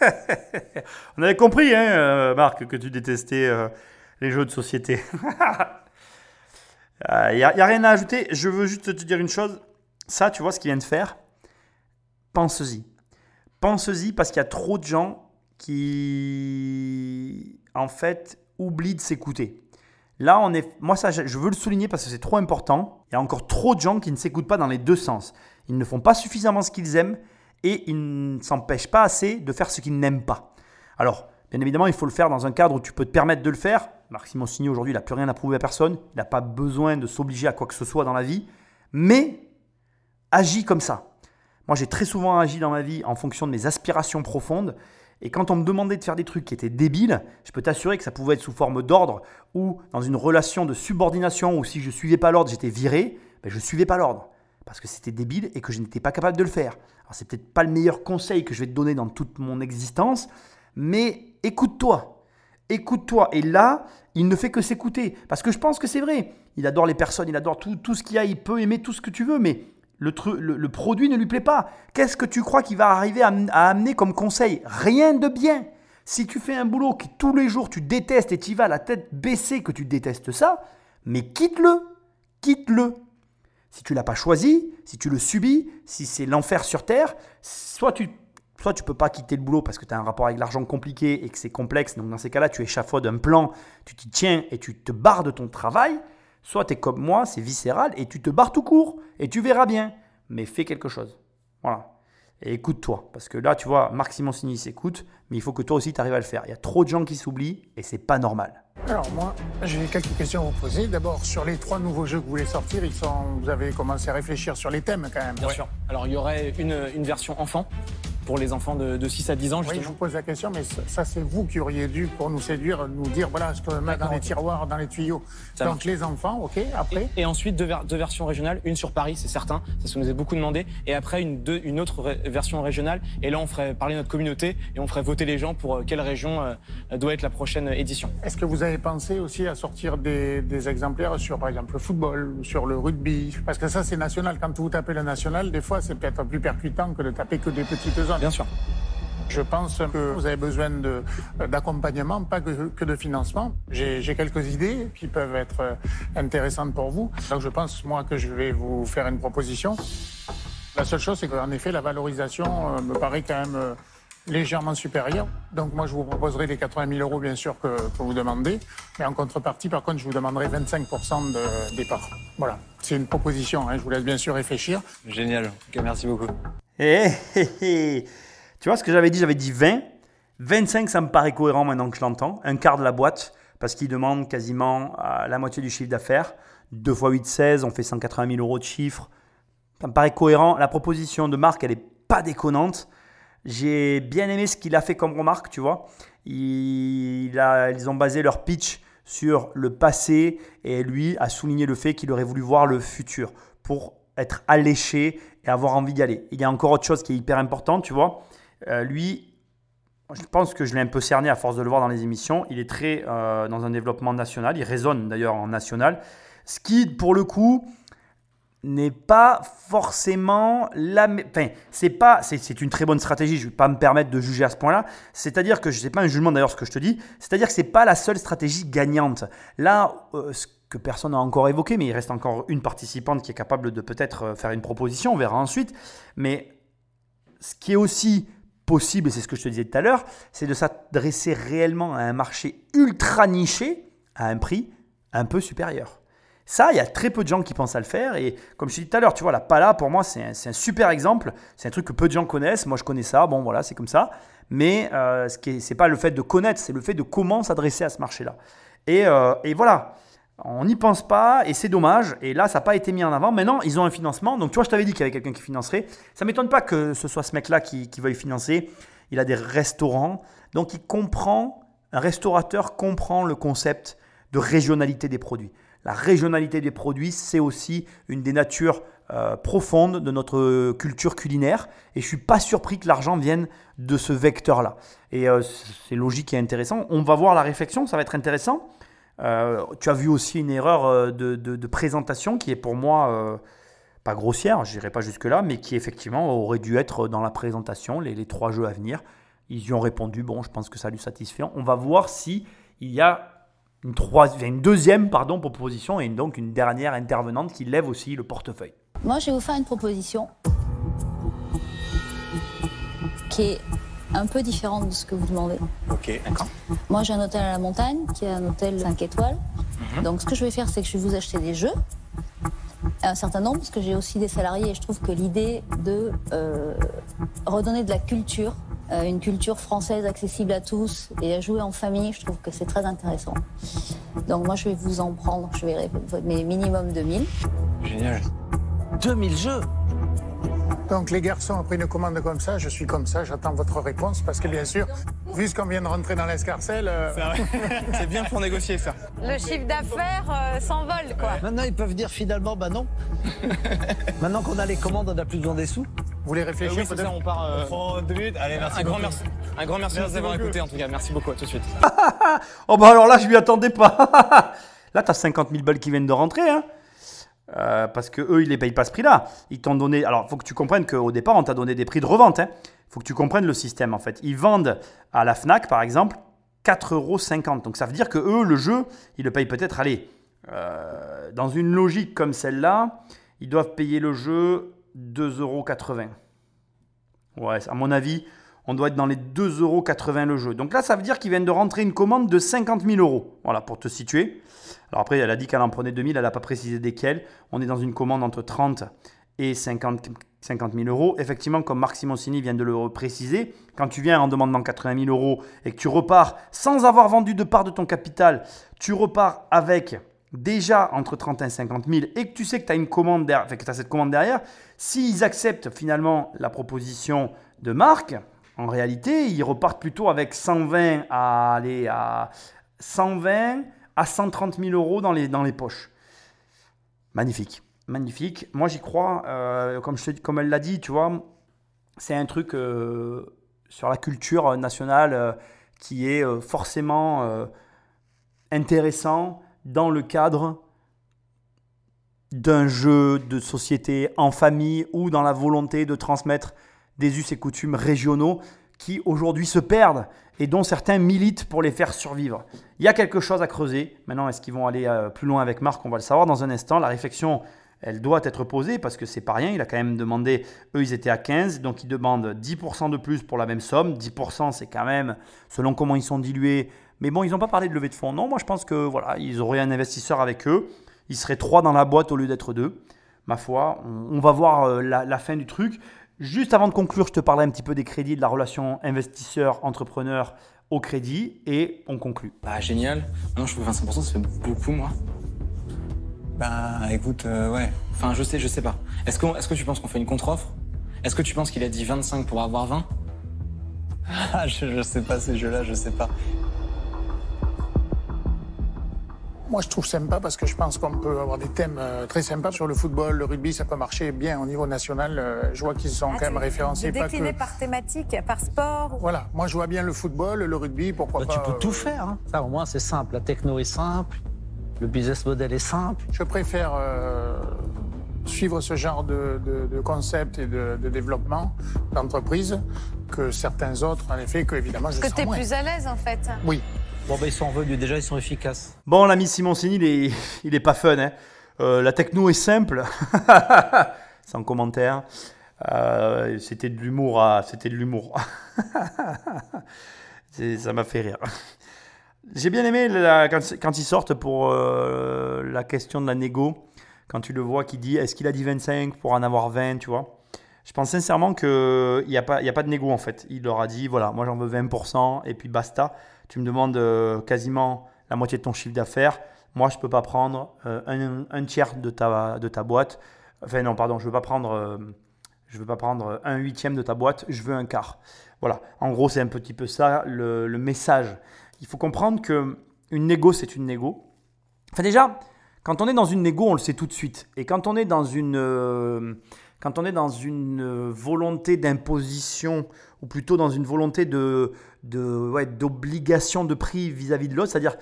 On avait compris, hein, euh, Marc, que tu détestais euh, les jeux de société. Il n'y a rien à ajouter. Je veux juste te dire une chose. Ça, tu vois ce qu'il vient de faire? Pense-y. Pense-y parce qu'il y a trop de gens qui, en fait, oublient de s'écouter. Là, on est. Moi, ça, je veux le souligner parce que c'est trop important. Il y a encore trop de gens qui ne s'écoutent pas dans les deux sens. Ils ne font pas suffisamment ce qu'ils aiment et il ne s'empêche pas assez de faire ce qu'il n'aime pas. Alors, bien évidemment, il faut le faire dans un cadre où tu peux te permettre de le faire. Marc Simoncini, aujourd'hui, il n'a plus rien à prouver à personne. Il n'a pas besoin de s'obliger à quoi que ce soit dans la vie. Mais agis comme ça. Moi, j'ai très souvent agi dans ma vie en fonction de mes aspirations profondes. Et quand on me demandait de faire des trucs qui étaient débiles, je peux t'assurer que ça pouvait être sous forme d'ordre ou dans une relation de subordination où si je ne suivais pas l'ordre, j'étais viré, ben je ne suivais pas l'ordre. Parce que c'était débile et que je n'étais pas capable de le faire. Alors, c'est peut-être pas le meilleur conseil que je vais te donner dans toute mon existence, mais écoute-toi. Écoute-toi. Et là, il ne fait que s'écouter. Parce que je pense que c'est vrai. Il adore les personnes, il adore tout, tout ce qu'il y a, il peut aimer tout ce que tu veux, mais le, le, produit ne lui plaît pas. Qu'est-ce que tu crois qu'il va arriver à, amener comme conseil? Rien de bien. Si tu fais un boulot qui tous les jours tu détestes et tu vas la tête baissée que tu détestes ça, mais quitte-le. Quitte-le. Si tu l'as pas choisi, si tu le subis, si c'est l'enfer sur terre, soit tu soit tu peux pas quitter le boulot parce que tu as un rapport avec l'argent compliqué et que c'est complexe. Donc dans ces cas-là, tu échafaudes un plan, tu t'y tiens et tu te barres de ton travail. Soit tu es comme moi, c'est viscéral, et tu te barres tout court, et tu verras bien. Mais fais quelque chose. Voilà. Et écoute-toi. Parce que là, tu vois, Marc Simoncini s'écoute, mais il faut que toi aussi, tu arrives à le faire. Il y a trop de gens qui s'oublient, et c'est pas normal. Alors moi, j'ai quelques questions à vous poser. D'abord, sur les trois nouveaux jeux que vous voulez sortir, ils sont... vous avez commencé à réfléchir sur les thèmes quand même. Bien sûr. Alors il y aurait une, une version enfant pour les enfants de, 6 à 10 ans, justement. Oui, je vous pose la question, mais ça, c'est vous qui auriez dû, pour nous séduire, nous dire voilà ce qu'on met dans les tiroirs, dans les tuyaux. Donc les enfants, ok, après Et, ensuite, deux, deux, versions régionales, une sur Paris, c'est certain, ça se nous est beaucoup demandé, et après une, deux, une autre version régionale, et là on ferait parler notre communauté, et on ferait voter les gens pour euh, quelle région euh, doit être la prochaine édition. Est-ce que vous avez pensé aussi à sortir des, des exemplaires sur, par exemple, le football, sur le rugby? Parce que ça, c'est national. Quand vous tapez le national, des fois, c'est peut-être plus percutant que de taper que des petites zones. Bien sûr. Je pense que vous avez besoin d'accompagnement, pas que, de financement. J'ai quelques idées qui peuvent être euh, intéressantes pour vous. Donc je pense, moi, que je vais vous faire une proposition. La seule chose, c'est qu'en effet, la valorisation euh, me paraît quand même euh, légèrement supérieure. Donc moi, je vous proposerai les 80 000 euros, bien sûr, que, vous demandez. Mais en contrepartie, par contre, je vous demanderai 25% de départ. Voilà, c'est une proposition. Hein. Je vous laisse bien sûr réfléchir. Génial. merci beaucoup. Eh, eh, eh. Tu vois ce que j'avais dit? J'avais dit 20. 25, ça me paraît cohérent maintenant que je l'entends. Un quart de la boîte, parce qu'il demande quasiment la moitié du chiffre d'affaires. 2 x 8, 16, on fait 180 000 euros de chiffre. Ça me paraît cohérent. La proposition de Marc, elle n'est pas déconnante. J'ai bien aimé ce qu'il a fait comme remarque, tu vois. Ils ont basé leur pitch sur le passé et lui a souligné le fait qu'il aurait voulu voir le futur pour être alléché et avoir envie d'y aller. Il y a encore autre chose qui est hyper importante, tu vois. Euh, lui, je pense que je l'ai un peu cerné à force de le voir dans les émissions. Il est très euh, dans un développement national. Il résonne d'ailleurs en national. Ce qui, pour le coup, n'est pas forcément la. Enfin, c'est pas. C'est une très bonne stratégie. Je ne vais pas me permettre de juger à ce point-là. C'est-à-dire que je sais pas un jugement d'ailleurs ce que je te dis. C'est-à-dire que c'est pas la seule stratégie gagnante. Là, euh, ce que personne n'a encore évoqué, mais il reste encore une participante qui est capable de peut-être faire une proposition. On verra ensuite. Mais ce qui est aussi possible, et c'est ce que je te disais tout à l'heure, c'est de s'adresser réellement à un marché ultra niché à un prix un peu supérieur. Ça, il y a très peu de gens qui pensent à le faire. Et comme je te disais tout à l'heure, tu vois, la Pala, pour moi, c'est un, super exemple. C'est un truc que peu de gens connaissent. Moi, je connais ça. Bon, voilà, c'est comme ça. Mais euh, ce n'est pas le fait de connaître, c'est le fait de comment s'adresser à ce marché-là. Et, euh, voilà. On n'y pense pas et c'est dommage. Et là, ça n'a pas été mis en avant. Maintenant, ils ont un financement. Donc, tu vois, je t'avais dit qu'il y avait quelqu'un qui financerait. Ça ne m'étonne pas que ce soit ce mec-là qui, qui veuille financer. Il a des restaurants. Donc, il comprend, un restaurateur comprend le concept de régionalité des produits. La régionalité des produits, c'est aussi une des natures euh, profondes de notre culture culinaire. Et je ne suis pas surpris que l'argent vienne de ce vecteur-là. Et euh, c'est logique et intéressant. On va voir la réflexion, ça va être intéressant. Euh, tu as vu aussi une erreur euh, de, présentation qui est pour moi pas grossière, je n'irai pas jusque-là, mais qui effectivement aurait dû être dans la présentation, les, trois jeux à venir. Ils y ont répondu, bon, je pense que ça lui satisfait. On va voir si il y a une, troisième, une deuxième pardon, proposition et donc une dernière intervenante qui lève aussi le portefeuille. Moi, je vais vous faire une proposition qui est un peu différente de ce que vous demandez. Ok, d'accord. Moi, j'ai un hôtel à la montagne qui est un hôtel 5 étoiles. Mhm. Donc, ce que je vais faire, c'est que je vais vous acheter des jeux. un certain nombre, parce que j'ai aussi des salariés et je trouve que l'idée de euh, redonner de la culture, une culture française accessible à tous et à jouer en famille, je trouve que c'est très intéressant. Donc moi je vais vous en prendre, je vais mes minimum 2000. Génial. 2000 jeux Donc les garçons ont pris une commande comme ça, je suis comme ça, j'attends votre réponse parce que bien sûr, vu ce qu'on vient de rentrer dans l'escarcelle, euh, C'est bien pour négocier ça. Le chiffre d'affaires euh, s'envole, quoi. Maintenant, ils peuvent dire finalement, bah non. Maintenant qu'on a les commandes, on n'a plus besoin des sous. vous voulez réfléchir oui, peut-être ça, on part. euh, deux minutes. Allez, merci. un grand merci. Un grand merci, de nous avoir écoutés en tout cas. Merci beaucoup, à tout de suite. Oh bah alors là, je m'y attendais pas. là, t'as 50 000 balles qui viennent de rentrer, hein. Euh, parce que eux, ils les payent pas ce prix-là. Ils t'ont donné. Alors, faut que tu comprennes qu'au départ, on t'a donné des prix de revente. Hein. Faut que tu comprennes le système en fait. Ils vendent à la Fnac, par exemple, 4,50 euros. Donc ça veut dire que eux, le jeu, ils le payent peut-être. Allez, euh, dans une logique comme celle-là, ils doivent payer le jeu 2,80 euros. Ouais, à mon avis, on doit être dans les 2,80 euros le jeu. Donc là, ça veut dire qu'ils viennent de rentrer une commande de 50 000 euros. Voilà, pour te situer. Alors après, elle a dit qu'elle en prenait 2000, elle n'a pas précisé desquels. On est dans une commande entre 30 et 50, 50 000 euros. Effectivement, comme Marc Simoncini vient de le préciser, quand tu viens en demandant 80 000 euros et que tu repars sans avoir vendu de part de ton capital, tu repars avec déjà entre 30 et 50 000 et que tu sais que tu as une commande derrière, que cette commande derrière, s'ils acceptent finalement la proposition de Marc, en réalité, ils repartent plutôt avec 120 à, aller à 120 à 130 000 euros dans les, dans les poches. Magnifique, magnifique. Moi, j'y crois. euh, comme, elle l'a dit, tu vois, c'est un truc euh, sur la culture nationale euh, qui est forcément intéressant dans le cadre d'un jeu de société en famille ou dans la volonté de transmettre des us et coutumes régionaux qui aujourd'hui se perdent et dont certains militent pour les faire survivre. Il y a quelque chose à creuser. Maintenant, est-ce qu'ils vont aller plus loin avec Marc? On va le savoir dans un instant. La réflexion, elle doit être posée parce que c'est pas rien. Il a quand même demandé, eux, ils étaient à 15, donc ils demandent 10% de plus pour la même somme. 10%, c'est quand même, selon comment ils sont dilués. Mais bon, ils n'ont pas parlé de levée de fonds. Non, moi je pense que voilà, ils auraient un investisseur avec eux. Ils seraient trois dans la boîte au lieu d'être deux. Ma foi, on, va voir euh, la, fin du truc. Juste avant de conclure, je te parlerai un petit peu des crédits, de la relation investisseur-entrepreneur au crédit et on conclut. Bah génial. Non, je trouve 25%, ça fait beaucoup, moi. Bah écoute, euh, ouais. Enfin, je sais, je sais pas. Est-ce que, est-ce que tu penses qu'on fait une contre-offre? Est-ce que tu penses qu'il a dit 25 pour avoir 20 Ah, je, je sais pas ces jeux-là, je sais pas. moi je trouve sympa parce que je pense qu'on peut avoir des thèmes euh, très sympas sur le football, le rugby, ça peut marcher bien au niveau national. Euh, je vois qu'ils sont quand même référencés. Pas que- par thématique, par sport. Voilà, moi je vois bien le football, le rugby, pourquoi Bah, pas. tu peux euh, tout faire. hein. Ça, au moins, c'est simple. La techno est simple. Le business model est simple. Je préfère euh, suivre ce genre de, de- de concept et de, de développement d'entreprise que certains autres, en effet, que évidemment je Parce que sens t'es moins. plus à l'aise, en fait. Oui. Bon, bah, ils sont revenus. Déjà, ils sont efficaces. Bon, l'ami Simoncini, il est, il est pas fun. hein. Euh, la techno est simple, sans commentaire. Euh, c'était de l'humour, c'était de l'humour. Ça m'a fait rire. J'ai bien aimé quand, ils sortent pour euh, la question de la négo, quand tu le vois qui dit est-ce qu'il a dit 25 pour en avoir 20, tu vois. Je pense sincèrement qu'il n'y a, pas- a pas de négo en fait. Il leur a dit voilà, moi j'en veux 20% et puis basta. Tu me demandes euh, quasiment la moitié de ton chiffre d'affaires. Moi je ne peux pas prendre euh, un, tiers de ta, de ta boîte. Enfin non, pardon, je ne veux pas prendre. je veux pas prendre un huitième de ta boîte, je veux un quart. Voilà. En gros, c'est un petit peu ça le, le message. Il faut comprendre que une négo, c'est une négo. Enfin déjà, quand on est dans une négo, on le sait tout de suite. Et quand on est dans une, euh, quand on est dans une euh, volonté d'imposition, ou plutôt dans une volonté de, d'obligation de prix vis-à-vis de l'autre, c'est-à-dire,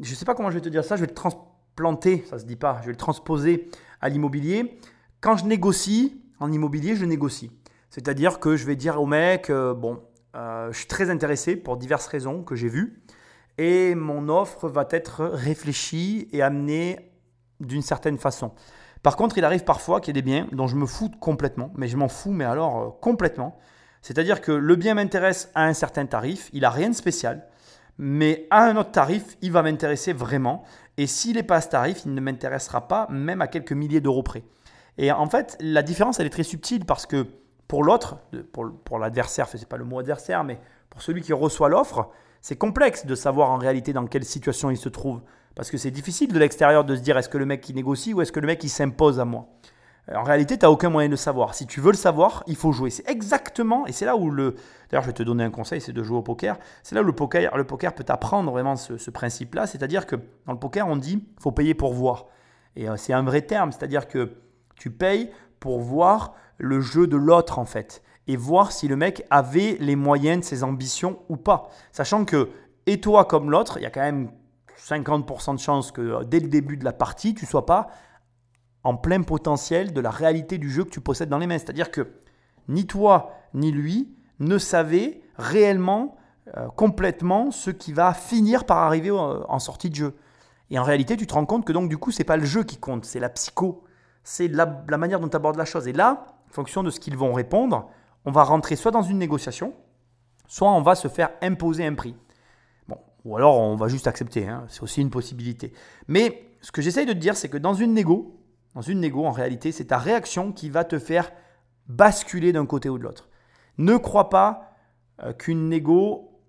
je ne sais pas comment je vais te dire ça, je vais le transplanter, ça se dit pas, je vais le transposer à l'immobilier. Quand je négocie, en immobilier, je négocie. C'est-à-dire que je vais dire au mec, euh, bon, je suis très intéressé pour diverses raisons que j'ai vues, et mon offre va être réfléchie et amenée d'une certaine façon. Par contre, il arrive parfois qu'il y ait des biens dont je me fous complètement, mais je m'en fous, mais alors euh, complètement. C'est-à-dire que le bien m'intéresse à un certain tarif, il n'a rien de spécial, mais à un autre tarif, il va m'intéresser vraiment. Et s'il n'est pas à ce tarif, il ne m'intéressera pas, même à quelques milliers d'euros près. Et en fait, la différence, elle est très subtile parce que pour l'autre, pour, pour l'adversaire, ce n'est pas le mot adversaire, mais pour celui qui reçoit l'offre, c'est complexe de savoir en réalité dans quelle situation il se trouve. Parce que c'est difficile de l'extérieur de se dire est-ce que le mec qui négocie ou est-ce que le mec qui s'impose à moi? Euh, en réalité, tu n'as aucun moyen de savoir. Si tu veux le savoir, il faut jouer. C'est exactement, et c'est là où le... D'ailleurs, je vais te donner un conseil, c'est de jouer au poker. C'est là où le poker, le poker peut t'apprendre vraiment ce, principe-là. C'est-à-dire que dans le poker, on dit faut payer pour voir. Et euh, c'est un vrai terme, c'est-à-dire que tu payes pour voir le jeu de l'autre, en fait. Et voir si le mec avait les moyens de ses ambitions ou pas. Sachant que, et toi comme l'autre, il y a quand même 50% de chances que euh, dès le début de la partie, tu sois pas en plein potentiel de la réalité du jeu que tu possèdes dans les mains. C'est-à-dire que ni toi ni lui ne savez réellement, euh, complètement, ce qui va finir par arriver euh, en sortie de jeu. Et en réalité, tu te rends compte que donc du coup, c'est pas le jeu qui compte, c'est la psycho, c'est la, la, manière dont tu abordes la chose. Et là, en fonction de ce qu'ils vont répondre, on va rentrer soit dans une négociation, soit on va se faire imposer un prix. Bon, ou alors on va juste accepter, hein, c'est aussi une possibilité. Mais ce que j'essaye de te dire, c'est que dans une négo, dans une en réalité, c'est ta réaction qui va te faire basculer d'un côté ou de l'autre. Ne crois pas euh, qu'une négo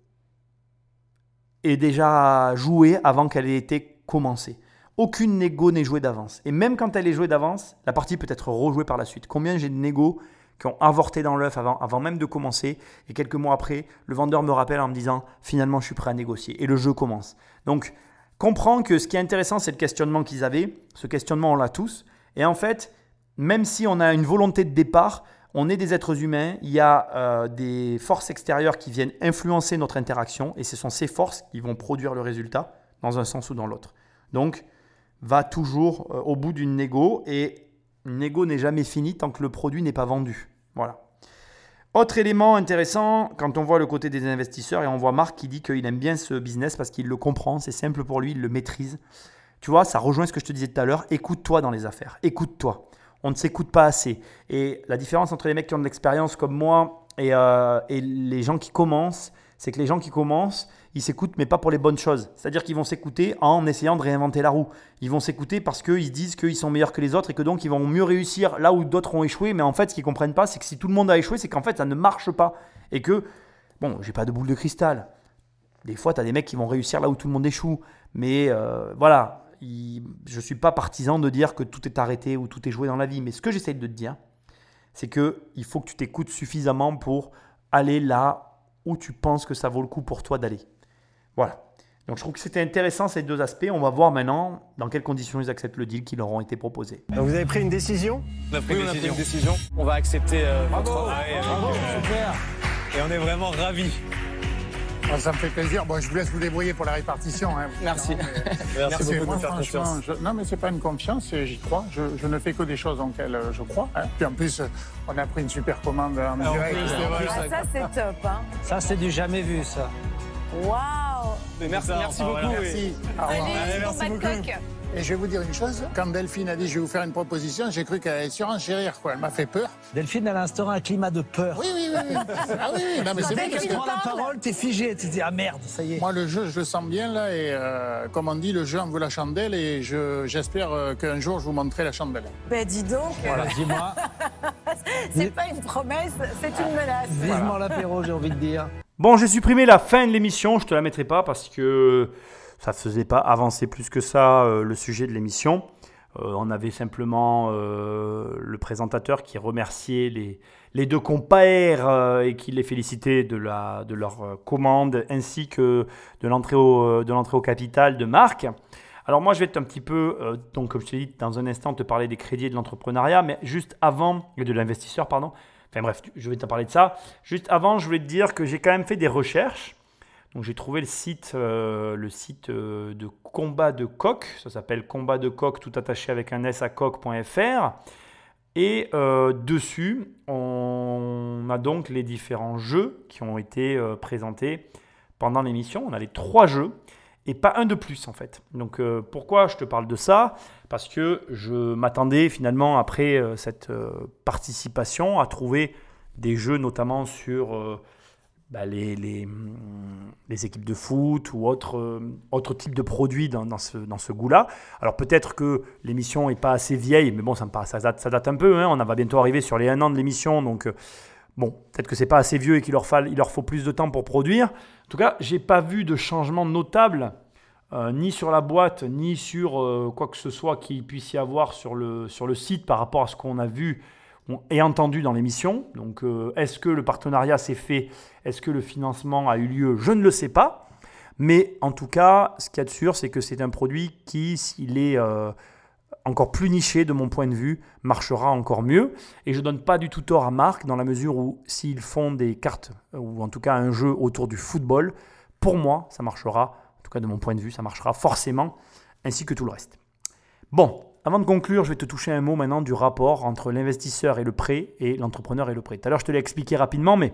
est déjà jouée avant qu'elle ait été commencée. Aucune négo n'est jouée d'avance. Et même quand elle est jouée d'avance, la partie peut être rejouée par la suite. Combien j'ai de négos qui ont avorté dans l'œuf avant, avant même de commencer, et quelques mois après, le vendeur me rappelle en me disant finalement je suis prêt à négocier, et le jeu commence. Donc comprends que ce qui est intéressant, c'est le questionnement qu'ils avaient. Ce questionnement, on l'a tous. Et en fait, même si on a une volonté de départ, on est des êtres humains, il y a euh, des forces extérieures qui viennent influencer notre interaction, et ce sont ces forces qui vont produire le résultat, dans un sens ou dans l'autre. Donc, va toujours euh, au bout d'une négo, et une négo n'est jamais finie tant que le produit n'est pas vendu. Voilà. Autre élément intéressant, quand on voit le côté des investisseurs, et on voit Marc qui dit qu'il aime bien ce business parce qu'il le comprend, c'est simple pour lui, il le maîtrise. Tu vois, ça rejoint ce que je te disais tout à l'heure, écoute-toi dans les affaires, écoute-toi. On ne s'écoute pas assez. Et la différence entre les mecs qui ont de l'expérience comme moi et, euh, et les gens qui commencent, c'est que les gens qui commencent, ils s'écoutent, mais pas pour les bonnes choses. C'est-à-dire qu'ils vont s'écouter en essayant de réinventer la roue. Ils vont s'écouter parce qu'ils se disent qu'ils sont meilleurs que les autres et que donc ils vont mieux réussir là où d'autres ont échoué. Mais en fait, ce qu'ils comprennent pas, c'est que si tout le monde a échoué, c'est qu'en fait, ça ne marche pas. Et que, bon, j'ai pas de boule de cristal. Des fois, tu as des mecs qui vont réussir là où tout le monde échoue. Mais euh, voilà, je ne suis pas partisan de dire que tout est arrêté ou tout est joué dans la vie. Mais ce que j'essaie de te dire, c'est qu'il faut que tu t'écoutes suffisamment pour aller là où tu penses que ça vaut le coup pour toi d'aller. Voilà. Donc je trouve que c'était intéressant ces deux aspects. On va voir maintenant dans quelles conditions ils acceptent le deal qui leur ont été proposés. vous avez pris une décision? On a pris, une, décision. On va accepter euh, votre... Ah super. Et on est vraiment ravis. Ah, ça me fait plaisir. Bon, je vous laisse vous débrouiller pour la répartition. Hein. Merci. Merci, beaucoup de faire confiance. non, mais c'est pas une confiance, j'y crois. Je, ne fais que des choses auxquelles euh, je crois. Hein. Puis en plus, on a pris une super commande en ah, direct. Ah, ça, c'est top. Hein. Ça, c'est du jamais vu, ça. Waouh Merci, merci beaucoup. Merci. Allez, merci beaucoup. Et je vais vous dire une chose, quand Delphine a dit je vais vous faire une proposition, j'ai cru qu'elle allait surenchérir, quoi. Elle m'a fait peur. Delphine, elle a instauré un climat de peur. Oui, oui, oui. ah oui, oui. Non, mais c'est vrai que tu prends la parole, t'es figé, tu te dis ah merde, ça y est. Moi, le jeu, je le sens bien là, et euh, comme on dit, le jeu en veut la chandelle, et j'espère euh, qu'un jour je vous montrerai la chandelle. Ben dis donc. Voilà, dis-moi. c'est pas une promesse, c'est une menace. Vivement l'apéro, j'ai envie de dire. Bon, j'ai supprimé la fin de l'émission, je te la mettrai pas parce que ça ne faisait pas avancer plus que ça euh, le sujet de l'émission. Euh, on avait simplement euh, le présentateur qui remerciait les, les deux compères et qui les félicitait de, la, de leur commande ainsi que de l'entrée au, de l'entrée au capital de Marc. Alors moi je vais être un petit peu, donc comme je t'ai dit dans un instant, te parler des crédits et de l'entrepreneuriat, mais juste avant, de l'investisseur, pardon. Enfin bref, je vais te parler de ça. Juste avant, je voulais te dire que j'ai quand même fait des recherches donc j'ai trouvé le site, euh, le site euh, de combat de coq, ça s'appelle combat de coq tout attaché avec un s à coq.fr. Et euh, dessus, on a donc les différents jeux qui ont été présentés pendant l'émission. On a les trois jeux et pas un de plus en fait. Donc pourquoi je te parle de ça? Parce que je m'attendais finalement après cette participation à trouver des jeux notamment sur bah, les, les, les, équipes de foot ou autres euh, autre types de produits dans, dans ce, dans ce goût-là. Alors peut-être que l'émission n'est pas assez vieille, mais bon, ça, date, un peu. Hein. On va bientôt arriver sur les 1 an de l'émission, donc euh, bon, peut-être que c'est pas assez vieux et qu'il leur, faut plus de temps pour produire. En tout cas, j'ai pas vu de changement notable. Euh, ni sur la boîte, ni sur quoi que ce soit qu'il puisse y avoir sur le, sur le site par rapport à ce qu'on a vu et entendu dans l'émission. Donc, euh, est-ce que le partenariat s'est fait? Est-ce que le financement a eu lieu? Je ne le sais pas. Mais en tout cas, ce qu'il y a de sûr, c'est que c'est un produit qui, s'il est euh, encore plus niché de mon point de vue, marchera encore mieux. Et je ne donne pas du tout tort à Marc dans la mesure où s'ils font des cartes, ou en tout cas un jeu autour du football, pour moi, ça marchera. En tout cas, de mon point de vue, ça marchera forcément, ainsi que tout le reste. Bon, avant de conclure, je vais te toucher un mot maintenant du rapport entre l'investisseur et le prêt et l'entrepreneur et le prêt. Tout à l'heure, je te l'ai expliqué rapidement, mais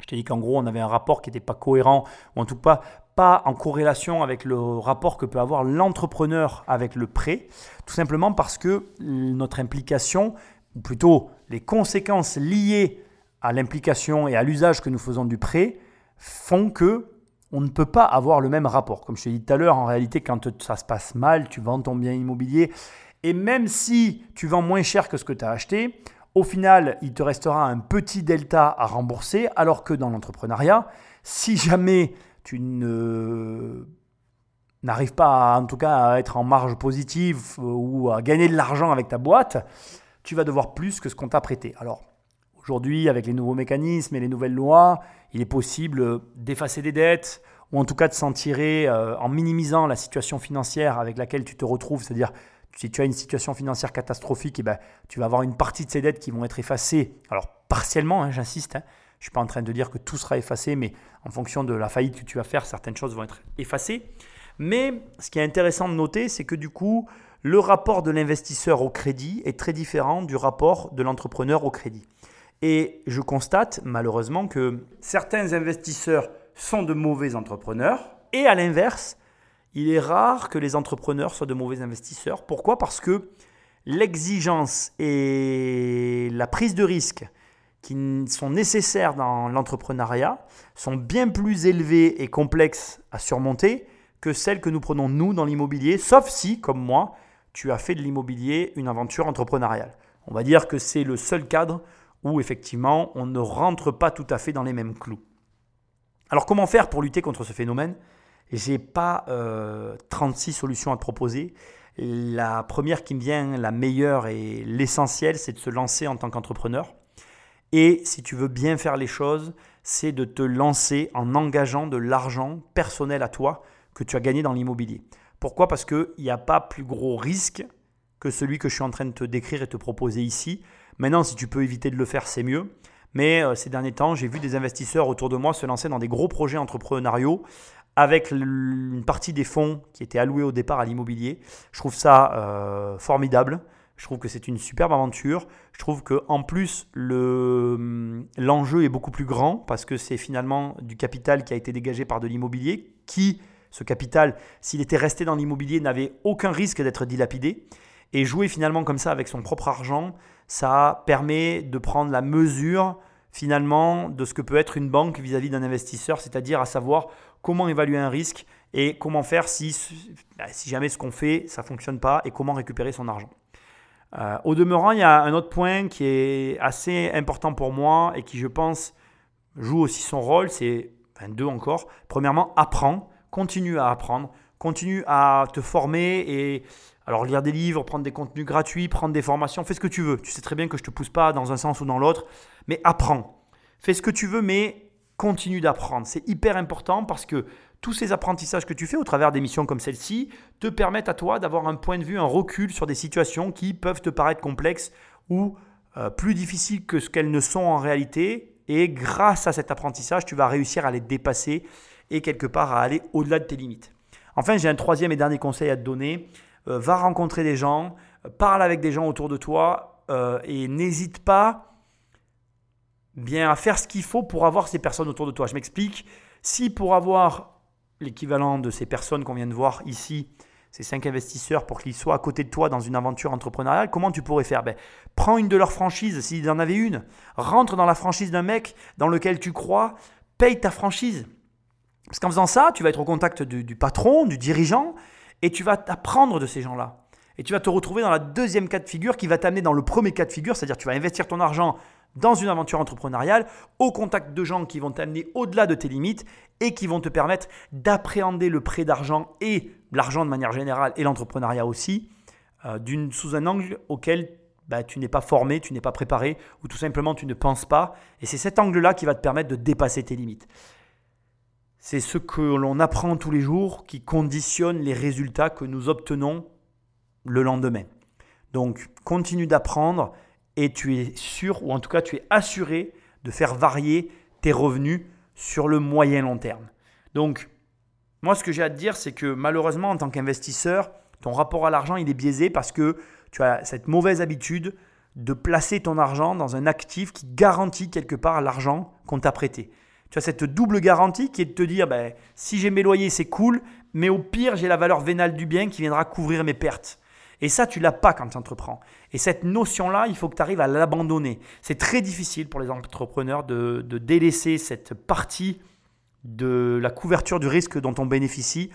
je t'ai dit qu'en gros, on avait un rapport qui n'était pas cohérent, ou en tout cas en corrélation avec le rapport que peut avoir l'entrepreneur avec le prêt, tout simplement parce que notre implication, ou plutôt les conséquences liées à l'implication et à l'usage que nous faisons du prêt, font que on ne peut pas avoir le même rapport. Comme je t'ai dit tout à l'heure, en réalité, quand ça se passe mal, tu vends ton bien immobilier, et même si tu vends moins cher que ce que tu as acheté, au final, il te restera un petit delta à rembourser, alors que dans l'entrepreneuriat, si jamais tu n'arrives pas, en tout cas, à être en marge positive euh, ou à gagner de l'argent avec ta boîte, tu vas devoir plus que ce qu'on t'a prêté. Alors, aujourd'hui, avec les nouveaux mécanismes et les nouvelles lois, il est possible d'effacer des dettes ou en tout cas de s'en tirer euh, en minimisant la situation financière avec laquelle tu te retrouves, c'est-à-dire si tu as une situation financière catastrophique, eh ben, tu vas avoir une partie de ces dettes qui vont être effacées. Alors partiellement, hein, j'insiste, hein. Je ne suis pas en train de dire que tout sera effacé, mais en fonction de la faillite que tu vas faire, certaines choses vont être effacées. Mais ce qui est intéressant de noter, c'est que du coup, le rapport de l'investisseur au crédit est très différent du rapport de l'entrepreneur au crédit. Et je constate malheureusement que certains investisseurs sont de mauvais entrepreneurs et à l'inverse, il est rare que les entrepreneurs soient de mauvais investisseurs. Pourquoi? Parce que l'exigence et la prise de risque qui sont nécessaires dans l'entrepreneuriat sont bien plus élevées et complexes à surmonter que celles que nous prenons nous dans l'immobilier, sauf si, comme moi, tu as fait de l'immobilier une aventure entrepreneuriale. On va dire que c'est le seul cadre où effectivement on ne rentre pas tout à fait dans les mêmes clous. Alors comment faire pour lutter contre ce phénomène? J'ai pas 36 euh, solutions à te proposer. La première qui me vient, la meilleure et l'essentiel, c'est de se lancer en tant qu'entrepreneur. Et si tu veux bien faire les choses, c'est de te lancer en engageant de l'argent personnel à toi que tu as gagné dans l'immobilier. Pourquoi? Parce qu'il n'y a pas plus gros risque que celui que je suis en train de te décrire et te proposer ici. Maintenant, si tu peux éviter de le faire, c'est mieux. Mais euh, ces derniers temps, j'ai vu des investisseurs autour de moi se lancer dans des gros projets entrepreneuriaux avec une partie des fonds qui étaient alloués au départ à l'immobilier. Je trouve ça euh, formidable. Je trouve que c'est une superbe aventure. Je trouve que en plus hum, l'enjeu est beaucoup plus grand parce que c'est finalement du capital qui a été dégagé par de l'immobilier qui ce capital s'il était resté dans l'immobilier n'avait aucun risque d'être dilapidé et jouer finalement comme ça avec son propre argent, ça permet de prendre la mesure finalement de ce que peut être une banque vis-à-vis d'un investisseur, c'est-à-dire à savoir comment évaluer un risque et comment faire si, bah, si jamais ce qu'on fait, ça ne fonctionne pas et comment récupérer son argent. Euh, au demeurant, il y a un autre point qui est assez important pour moi et qui, je pense, joue aussi son rôle, c'est enfin, deux encore. Premièrement, apprends, continue à apprendre, continue à te former et alors lire des livres, prendre des contenus gratuits, prendre des formations, fais ce que tu veux. Tu sais très bien que je ne te pousse pas dans un sens ou dans l'autre, mais apprends. Fais ce que tu veux, mais continue d'apprendre. C'est hyper important parce que tous ces apprentissages que tu fais au travers d'émissions comme celle-ci te permettent à toi d'avoir un point de vue, un recul sur des situations qui peuvent te paraître complexes ou euh, plus difficiles que ce qu'elles ne sont en réalité. Et grâce à cet apprentissage, tu vas réussir à les dépasser et quelque part à aller au-delà de tes limites. Enfin, j'ai un troisième et dernier conseil à te donner. Euh, va rencontrer des gens, euh, parle avec des gens autour de toi et n'hésite pas bien à faire ce qu'il faut pour avoir ces personnes autour de toi. Je m'explique. Si pour avoir l'équivalent de ces personnes qu'on vient de voir ici, ces cinq investisseurs, pour qu'ils soient à côté de toi dans une aventure entrepreneuriale, comment tu pourrais faire? Ben, Prends une de leurs franchises, s'il y en avait une. Rentre dans la franchise d'un mec dans lequel tu crois. paye ta franchise. Parce qu'en faisant ça, tu vas être au contact du, du patron, du dirigeant, et tu vas t'apprendre de ces gens-là. Et tu vas te retrouver dans la deuxième cas de figure qui va t'amener dans le premier cas de figure, c'est-à-dire tu vas investir ton argent dans une aventure entrepreneuriale, au contact de gens qui vont t'amener au-delà de tes limites et qui vont te permettre d'appréhender le prêt d'argent et l'argent de manière générale et l'entrepreneuriat aussi, euh, sous un angle auquel bah, tu n'es pas formé, tu n'es pas préparé ou tout simplement tu ne penses pas. Et c'est cet angle-là qui va te permettre de dépasser tes limites. C'est ce que l'on apprend tous les jours qui conditionne les résultats que nous obtenons le lendemain. Donc continue d'apprendre et tu es sûr, ou en tout cas tu es assuré de faire varier tes revenus sur le moyen long terme. Donc moi ce que j'ai à te dire c'est que malheureusement en tant qu'investisseur, ton rapport à l'argent il est biaisé parce que tu as cette mauvaise habitude de placer ton argent dans un actif qui garantit quelque part l'argent qu'on t'a prêté. Tu as cette double garantie qui est de te dire ben, si j'ai mes loyers c'est cool, mais au pire j'ai la valeur vénale du bien qui viendra couvrir mes pertes. Et ça, tu l'as pas quand tu entreprends. Et cette notion-là, il faut que tu arrives à l'abandonner. C'est très difficile pour les entrepreneurs de, délaisser cette partie de la couverture du risque dont on bénéficie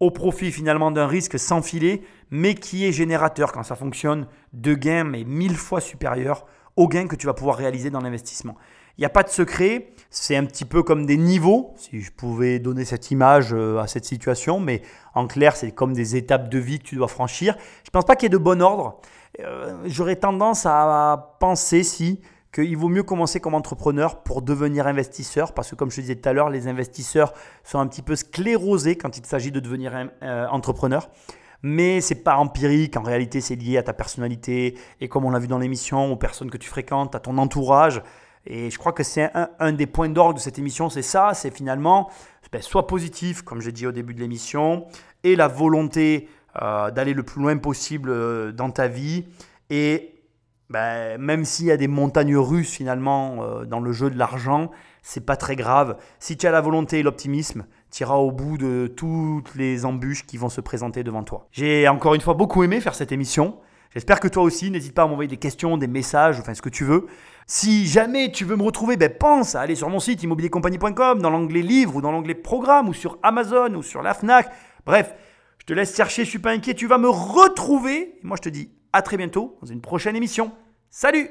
au profit finalement d'un risque sans filet, mais qui est générateur quand ça fonctionne de gains, mais mille fois supérieurs aux gains que tu vas pouvoir réaliser dans l'investissement. Il n'y a pas de secret, c'est un petit peu comme des niveaux, si je pouvais donner cette image euh, à cette situation, mais en clair, c'est comme des étapes de vie que tu dois franchir. Je ne pense pas qu'il y ait de bon ordre. Euh, j'aurais tendance à penser si qu'il vaut mieux commencer comme entrepreneur pour devenir investisseur, parce que comme je disais tout à l'heure, les investisseurs sont un petit peu sclérosés quand il s'agit de devenir euh, entrepreneur mais c'est pas empirique. En réalité, c'est lié à ta personnalité et comme on l'a vu dans l'émission, aux personnes que tu fréquentes, à ton entourage. Et je crois que c'est un, des points d'orgue de cette émission, c'est ça, c'est finalement, ben, soit positif, comme j'ai dit au début de l'émission, et la volonté euh, d'aller le plus loin possible euh, dans ta vie. Et ben, même s'il y a des montagnes russes finalement euh, dans le jeu de l'argent, c'est pas très grave. Si tu as la volonté et l'optimisme, tu iras au bout de toutes les embûches qui vont se présenter devant toi. J'ai encore une fois beaucoup aimé faire cette émission. J'espère que toi aussi, n'hésite pas à m'envoyer des questions, des messages, enfin ce que tu veux. Si jamais tu veux me retrouver, ben pense à aller sur mon site immobiliercompagnie.com, dans l'onglet livre ou dans l'onglet programme ou sur Amazon ou sur la FNAC. Bref, je te laisse chercher, je suis pas inquiet, tu vas me retrouver. moi je te dis à très bientôt dans une prochaine émission. Salut